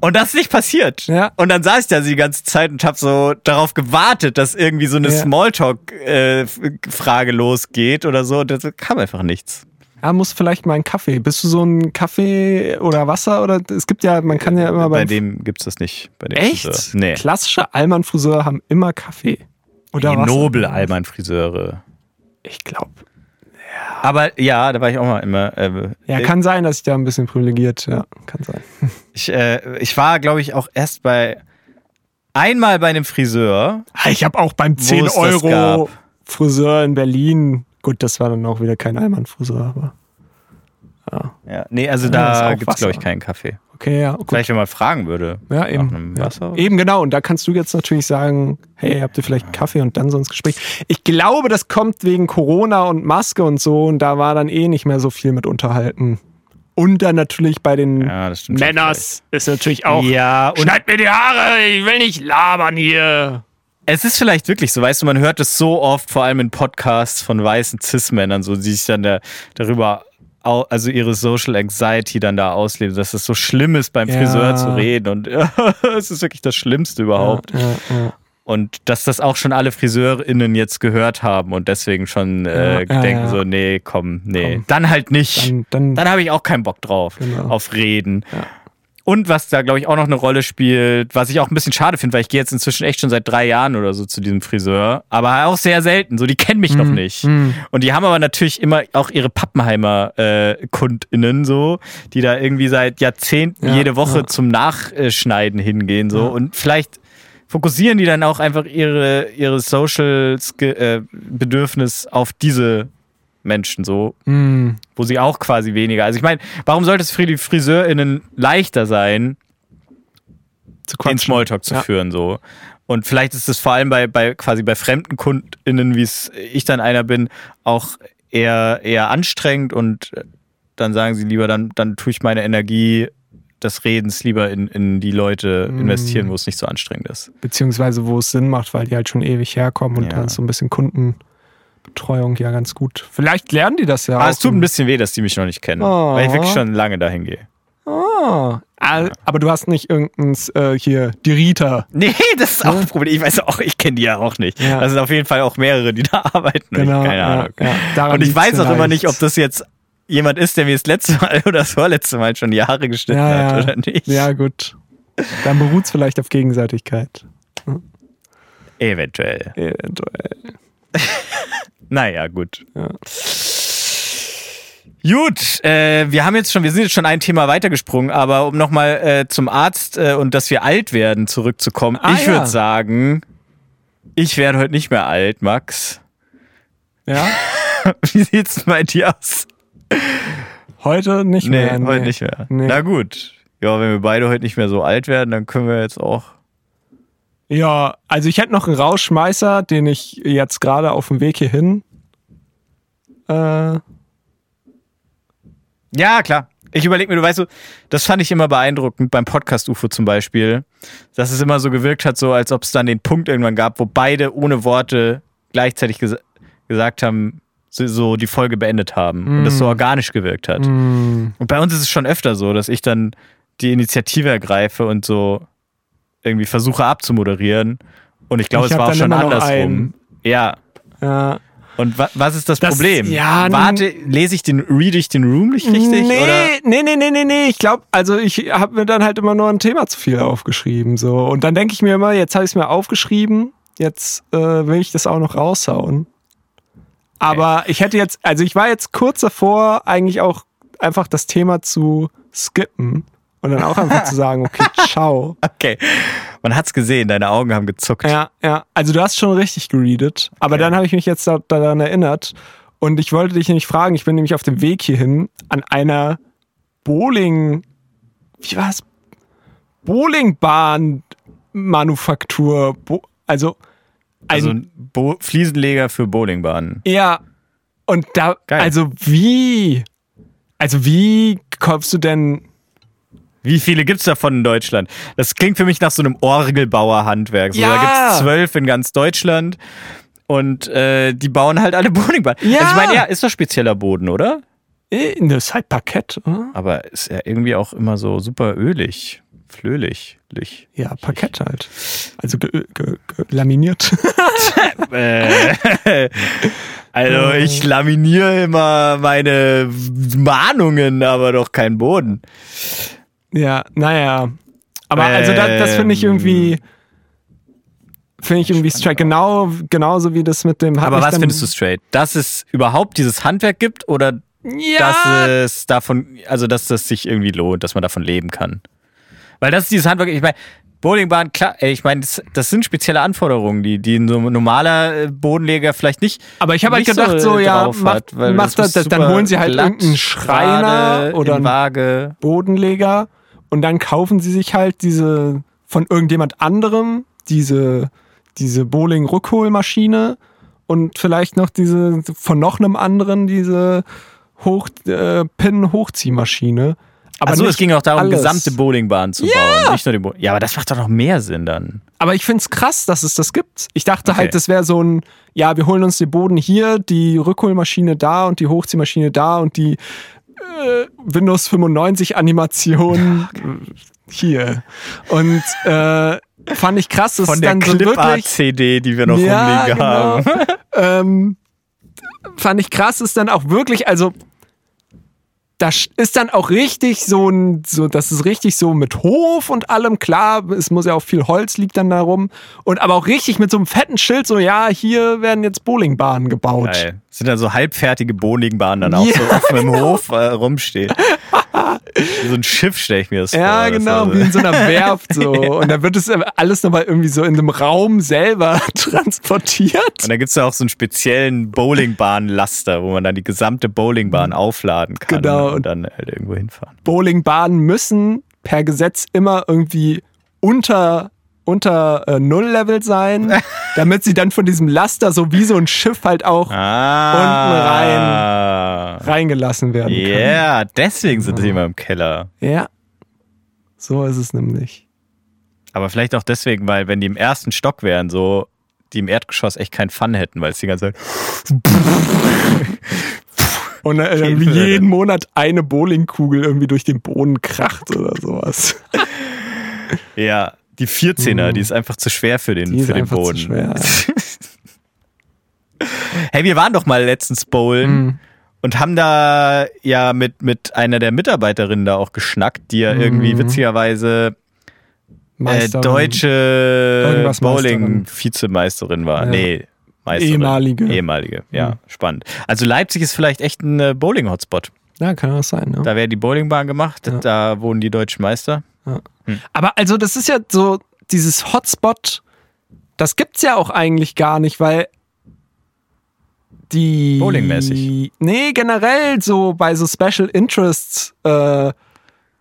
Und das ist nicht passiert. Ja. Und dann saß ich da die ganze Zeit und habe so darauf gewartet, dass irgendwie so eine Ja. Smalltalk-Frage losgeht oder so. Und das kam einfach nichts. Ja, muss vielleicht mal einen Kaffee. Bist du so ein Kaffee oder Wasser oder es gibt ja, man kann ja immer Bei beim dem gibt's das nicht. Bei dem Echt? Friseur. Nee. Klassische Allmann-Friseure haben immer Kaffee. Oder Die Wasser. Nobel Allmann Friseure. Ich glaube. Aber ja, da war ich auch mal immer. Äh, Ja, äh, kann sein, dass ich da ein bisschen privilegiert, ja, kann sein. ich, äh, ich war, glaube ich, auch erst bei einmal bei einem Friseur. Ich habe auch beim Wo 10 es das Euro. Friseur in Berlin, gut, das war dann auch wieder kein Allmann-Friseur, aber Ja, nee, also Ja, das ist da auch gibt's glaube ich, keinen Kaffee. okay, ja, gut. Vielleicht, wenn man fragen würde. Ja, eben. Ja. Wasser? Eben genau. Und da kannst du jetzt natürlich sagen, hey, habt ihr vielleicht einen Kaffee und dann so ins Gespräch. Ich glaube, das kommt wegen Corona und Maske und so. Und da war dann eh nicht mehr so viel mit unterhalten. Und dann natürlich bei den Ja, Männers ist natürlich auch. Ja, und Schneid mir die Haare, ich will nicht labern hier. Es ist vielleicht wirklich so, weißt du, man hört es so oft, vor allem in Podcasts von weißen Cis-Männern, so, die sich dann da, darüber, also ihre Social Anxiety dann da ausleben, dass es so schlimm ist, beim Ja. Friseur zu reden und es ist wirklich das Schlimmste überhaupt. Ja, ja. Und dass das auch schon alle FriseurInnen jetzt gehört haben und deswegen schon äh, Ja, ja, denken ja. so, nee, komm, nee. Komm. Dann halt nicht. Dann, dann, Dann habe ich auch keinen Bock drauf, Genau. auf Reden. Und was da, glaube ich, auch noch eine Rolle spielt, was ich auch ein bisschen schade finde, weil ich gehe jetzt inzwischen echt schon seit drei Jahren oder so zu diesem Friseur, aber auch sehr selten. So, die kennen mich noch nicht. mm. Und die haben aber natürlich immer auch ihre Pappenheimer äh, KundInnen so, die da irgendwie seit Jahrzehnten Ja, jede Woche ja. zum Nachschneiden hingehen so Ja. und vielleicht fokussieren die dann auch einfach ihre ihre Social äh, Bedürfnis auf diese Menschen so, Mm. wo sie auch quasi weniger. Also ich meine, warum sollte es für die FriseurInnen leichter sein, zu den. Smalltalk zu Ja. führen so? Und vielleicht ist es vor allem bei, bei quasi bei fremden KundInnen, wie es ich dann einer bin, auch eher, eher anstrengend und dann sagen sie lieber, dann, dann tue ich meine Energie des Redens lieber in, in die Leute Mm. investieren, wo es nicht so anstrengend ist. Beziehungsweise wo es Sinn macht, weil die halt schon ewig herkommen und Ja. da ist so ein bisschen Kundenbetreuung ja ganz gut. Vielleicht lernen die das ja Aber auch. es tut ein bisschen weh, dass die mich noch nicht kennen, Oh. weil ich wirklich schon lange dahin gehe. Ah, Ah, aber du hast nicht irgendein, äh, hier, die Rita. Nee, das ist auch ein Problem. Ich weiß auch, ich kenne die ja auch nicht. Ja. Das sind auf jeden Fall auch mehrere, die da arbeiten. und Genau, ich, keine Ahnung. ja. Und ich weiß auch immer nicht, ob das jetzt jemand ist, der mir das letzte Mal oder das vorletzte Mal schon die Haare geschnitten hat oder nicht. Ja, gut. Dann beruht es vielleicht auf Gegenseitigkeit. Eventuell. Eventuell. Naja, gut. Ja. Gut, äh, wir haben jetzt schon, wir sind jetzt schon ein Thema weitergesprungen, aber um nochmal äh, zum Arzt äh, und dass wir alt werden zurückzukommen, Ah, ich ja. würde sagen, ich werde heute nicht mehr alt, Max. Ja? Wie sieht's denn bei dir aus? Heute nicht Nee, mehr. heute nicht mehr. Nee. Na gut. Ja, wenn wir beide heute nicht mehr so alt werden, dann können wir jetzt auch. Ja, also ich hätte noch einen Rausschmeißer, den ich jetzt gerade auf dem Weg hierhin. Äh, Ja, klar. Ich überlege mir, du weißt so, das fand ich immer beeindruckend beim Podcast UFO zum Beispiel, dass es immer so gewirkt hat, so als ob es dann den Punkt irgendwann gab, wo beide ohne Worte gleichzeitig ges gesagt haben, so, so die Folge beendet haben und das so organisch gewirkt hat. mh, Und bei uns ist es schon öfter so, dass ich dann die Initiative ergreife und so irgendwie versuche abzumoderieren. Und ich glaube, es war auch schon andersrum. Ja, ja. Und wa was ist das, Das- Problem? ja, Warte, lese ich den, read ich den Room nicht richtig? nee, Oder? nee, nee, nee, nee, nee. Ich glaube, also ich habe mir dann halt immer nur ein Thema zu viel aufgeschrieben. So. Und dann denke ich mir immer, jetzt habe ich es mir aufgeschrieben, jetzt äh, will ich das auch noch raushauen. Aber ich hätte jetzt, also ich war jetzt kurz davor, eigentlich auch einfach das Thema zu skippen und dann auch einfach zu sagen, okay, ciao. Okay. Man hat's gesehen, deine Augen haben gezuckt. Ja, ja. Also du hast schon richtig geredet, aber Okay. dann habe ich mich jetzt da- daran erinnert und ich wollte dich nämlich fragen, ich bin nämlich auf dem Weg hierhin an einer Bowling, wie war's? Bowlingbahn-Manufaktur. Bo also ein, Also ein Bo Fliesenleger für Bowlingbahnen. ja. Und da, Geil. also wie, also wie kommst du denn Wie viele gibt's davon in Deutschland? Das klingt für mich nach so einem Orgelbauerhandwerk. So, Da Ja. gibt's zwölf in ganz Deutschland. Und äh, die bauen halt alle Bowlingbahnen. Ja. Also ich meine, ja, ist doch spezieller Boden, oder? äh, das ist halt Parkett, oder? Aber ist ja irgendwie auch immer so super ölig, flöhlich. lich. Ja, Parkett halt. Also ge ge ge laminiert. Äh, also ich laminiere immer meine Mahnungen, aber doch keinen Boden. Ja, naja. Aber also das, das finde ich Ähm. irgendwie. Finde ich irgendwie straight. Genau, genauso wie das mit dem. Aber was findest du straight? Dass es überhaupt dieses Handwerk gibt oder Ja, dass es davon, also dass das sich irgendwie lohnt, dass man davon leben kann? Weil das ist dieses Handwerk, ich meine, Bowlingbahn, klar, ey, ich meine, das, das sind spezielle Anforderungen, die, die ein normaler äh, Bodenleger vielleicht nicht. aber ich habe halt gedacht, so, ja, macht, hat, das, muss dann holen sie halt irgendeinen Schreiner oder in einen. Bodenleger und dann kaufen sie sich halt diese von irgendjemand anderem, diese, diese Bowling-Rückholmaschine und vielleicht noch diese von noch einem anderen, diese Hoch, äh, Pin-Hochziehmaschine. Aber Also es ging auch darum, alles. gesamte Bowlingbahnen zu bauen, nicht nur die Bo Ja, aber das macht doch noch mehr Sinn dann. Aber ich find's krass, dass es das gibt. Ich dachte Okay. halt, das wäre so ein, ja, wir holen uns den Boden hier, die Rückholmaschine da und die Hochziehmaschine da und die äh, Windows 95 Animation hier. Und äh, fand ich krass, dass Von es der dann so wirklich Clipart-CD, die wir noch Ja, rumliegen genau. haben. ähm, fand ich krass, ist dann auch wirklich, also da ist dann auch richtig so ein, so, das ist richtig so mit Hof und allem, klar, es muss ja auch viel Holz liegt dann da rum. Und aber auch richtig mit so einem fetten Schild, so, ja, hier werden jetzt Bowlingbahnen gebaut. Geil. Sind dann so halbfertige Bowlingbahnen dann auch Ja, so auf dem Hof äh, rumstehen. Wie so ein Schiff stelle ich mir das Ja, vor. Das genau, war wie in so einer Werft so. Und dann wird es alles nochmal irgendwie so in einem Raum selber transportiert. Und da gibt es ja auch so einen speziellen Bowlingbahnlaster, wo man dann die gesamte Bowlingbahn aufladen kann Genau. und dann halt irgendwo hinfahren. Bowlingbahnen müssen per Gesetz immer irgendwie unter unter äh, Null-Level sein, damit sie dann von diesem Laster so wie so ein Schiff halt auch Ah. reingelassen werden Ja, können. yeah, deswegen sind sie immer im Keller. Ja, so ist es nämlich. Aber vielleicht auch deswegen, weil wenn die im ersten Stock wären, so die im Erdgeschoss echt keinen Fun hätten, weil es die ganze Zeit. Und äh, irgendwie jeden Monat eine Bowlingkugel irgendwie durch den Boden kracht oder sowas. Ja, die 14er, die ist einfach zu schwer für den, Mhm. Die ist für den einfach zu Boden. schwer. hey, wir waren doch mal letztens bowlen Mhm. und haben da ja mit, mit einer der Mitarbeiterinnen da auch geschnackt, die ja irgendwie Mhm. witzigerweise äh, deutsche Bowling-Vizemeisterin war. Ja. Nee, Meisterin. Ehemalige. Ehemalige, ja, Mhm. spannend. Also Leipzig ist vielleicht echt ein äh, Bowling-Hotspot. Ja, kann auch sein. Ne? Da wäre die Bowlingbahn gemacht, Ja. da wohnen die deutschen Meister. Aber also das ist ja so, dieses Hotspot, das gibt's ja auch eigentlich gar nicht, weil die... Bowlingmäßig. Nee, generell so bei so Special Interests äh,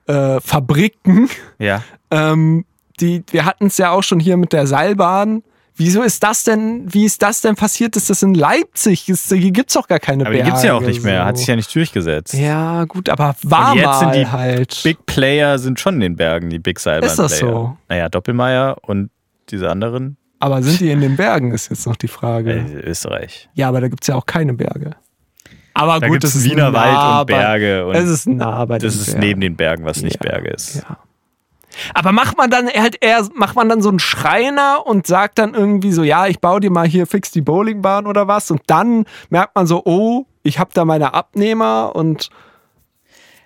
äh, Fabriken, Ja. ähm, die, wir hatten es ja auch schon hier mit der Seilbahn. Wieso ist das denn, wie ist das denn passiert, dass das in Leipzig ist? Hier gibt's doch gar keine Aber die Berge. gibt's ja auch nicht mehr, so. hat sich ja nicht durchgesetzt. Ja, gut, aber war Und jetzt mal sind die halt. Big Player sind schon in den Bergen, die Big Seilbahn Ist das Player. so? Naja, Doppelmeier und diese anderen, aber sind die in den Bergen, ist jetzt noch die Frage. äh, Österreich. Ja, aber da gibt's ja auch keine Berge. Aber Da gut, das ist Wiener nah Wald und Berge und es ist nah bei das den ist Bergen. neben den Bergen, was nicht Ja, Berge ist. Ja. Aber macht man dann halt eher, macht man dann so einen Schreiner und sagt dann irgendwie so, ja, ich baue dir mal hier fix die Bowlingbahn oder was und dann merkt man so, oh, ich habe da meine Abnehmer und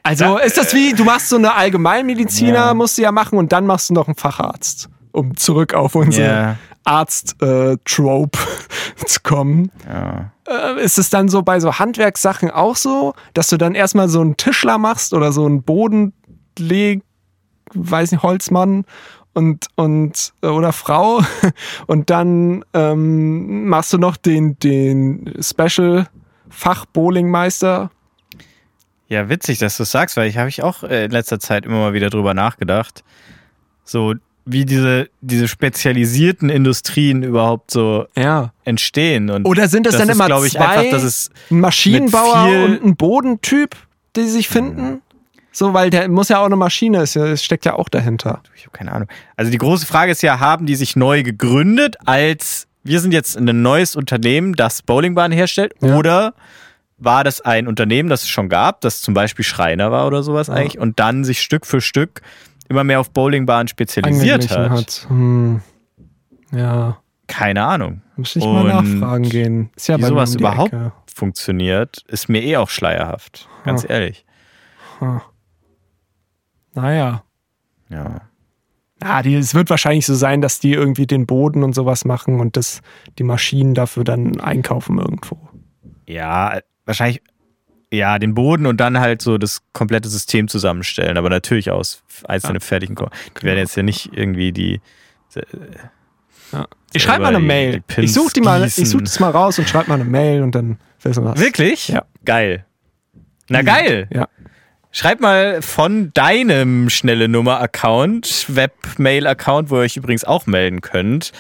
also ist das wie, du machst so eine Allgemeinmediziner, Ja. musst du ja machen und dann machst du noch einen Facharzt, um zurück auf unsere Ja. Arzt-Trope zu kommen. Ja. Äh, ist es dann so bei so Handwerkssachen auch so, dass du dann erstmal so einen Tischler machst oder so einen Bodenleg, weiß nicht, Holzmann und, und äh, oder Frau und dann ähm, machst du noch den, den Special Fach-Bowlingmeister. Ja, witzig, dass du es sagst, weil ich habe ich auch äh, in letzter Zeit immer mal wieder drüber nachgedacht. So wie diese, diese spezialisierten Industrien überhaupt so Ja. entstehen. Und Oder sind es das dann ist, immer ich, zwei, einfach, dass es ein Maschinenbauer und ein Bodentyp, die sich finden? So, weil der muss ja auch eine Maschine, ist ja- es steckt ja auch dahinter. ich habe keine Ahnung. Also die große Frage ist ja, haben die sich neu gegründet als wir sind jetzt ein neues Unternehmen, das Bowlingbahnen herstellt, Ja. oder war das ein Unternehmen, das es schon gab, das zum Beispiel Schreiner war oder sowas eigentlich und dann sich Stück für Stück immer mehr auf Bowlingbahnen spezialisiert hat? hat. Hm. Ja, Keine Ahnung. muss ich mal Und nachfragen gehen. Ist ja Wie sowas um überhaupt Ecke. funktioniert, ist mir eh auch schleierhaft. Ganz Hm. ehrlich. Naja. Ja. Ja, die, es wird wahrscheinlich so sein, dass die irgendwie den Boden und sowas machen und das, die Maschinen dafür dann einkaufen irgendwo. Ja, wahrscheinlich, ja, den Boden und dann halt so das komplette System zusammenstellen, aber natürlich aus einzelnen fertigen Ko Die werden jetzt ja nicht irgendwie die. Ich schreibe mal eine die- Mail. die ich suche die mal, ich gießen. suche das mal raus und schreibe mal eine Mail und dann wissen wir was. Wirklich? Ja. Geil. Na geil. Ja. Schreibt mal von deinem schnelle Nummer-Account, Webmail-Account, wo ihr euch übrigens auch melden könnt,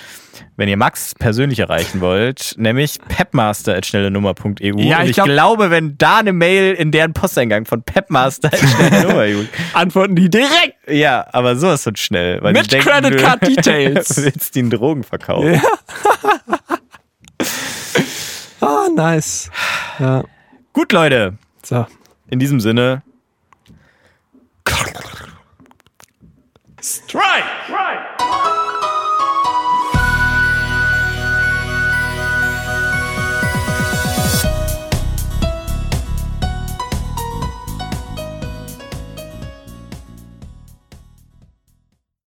wenn ihr Max persönlich erreichen wollt, nämlich pepmaster.schnellenummer.eu. Ja, ich ich glaub- glaube, wenn da eine Mail in deren Posteingang von pepmaster.schnellenummer.eu Antworten die direkt. Ja, aber sowas wird schnell. Weil Mit denken, Credit Card Details. willst ihnen Drogen verkaufen. Ja. Ah, nice. Ja. Gut, Leute. So. In diesem Sinne. ストライク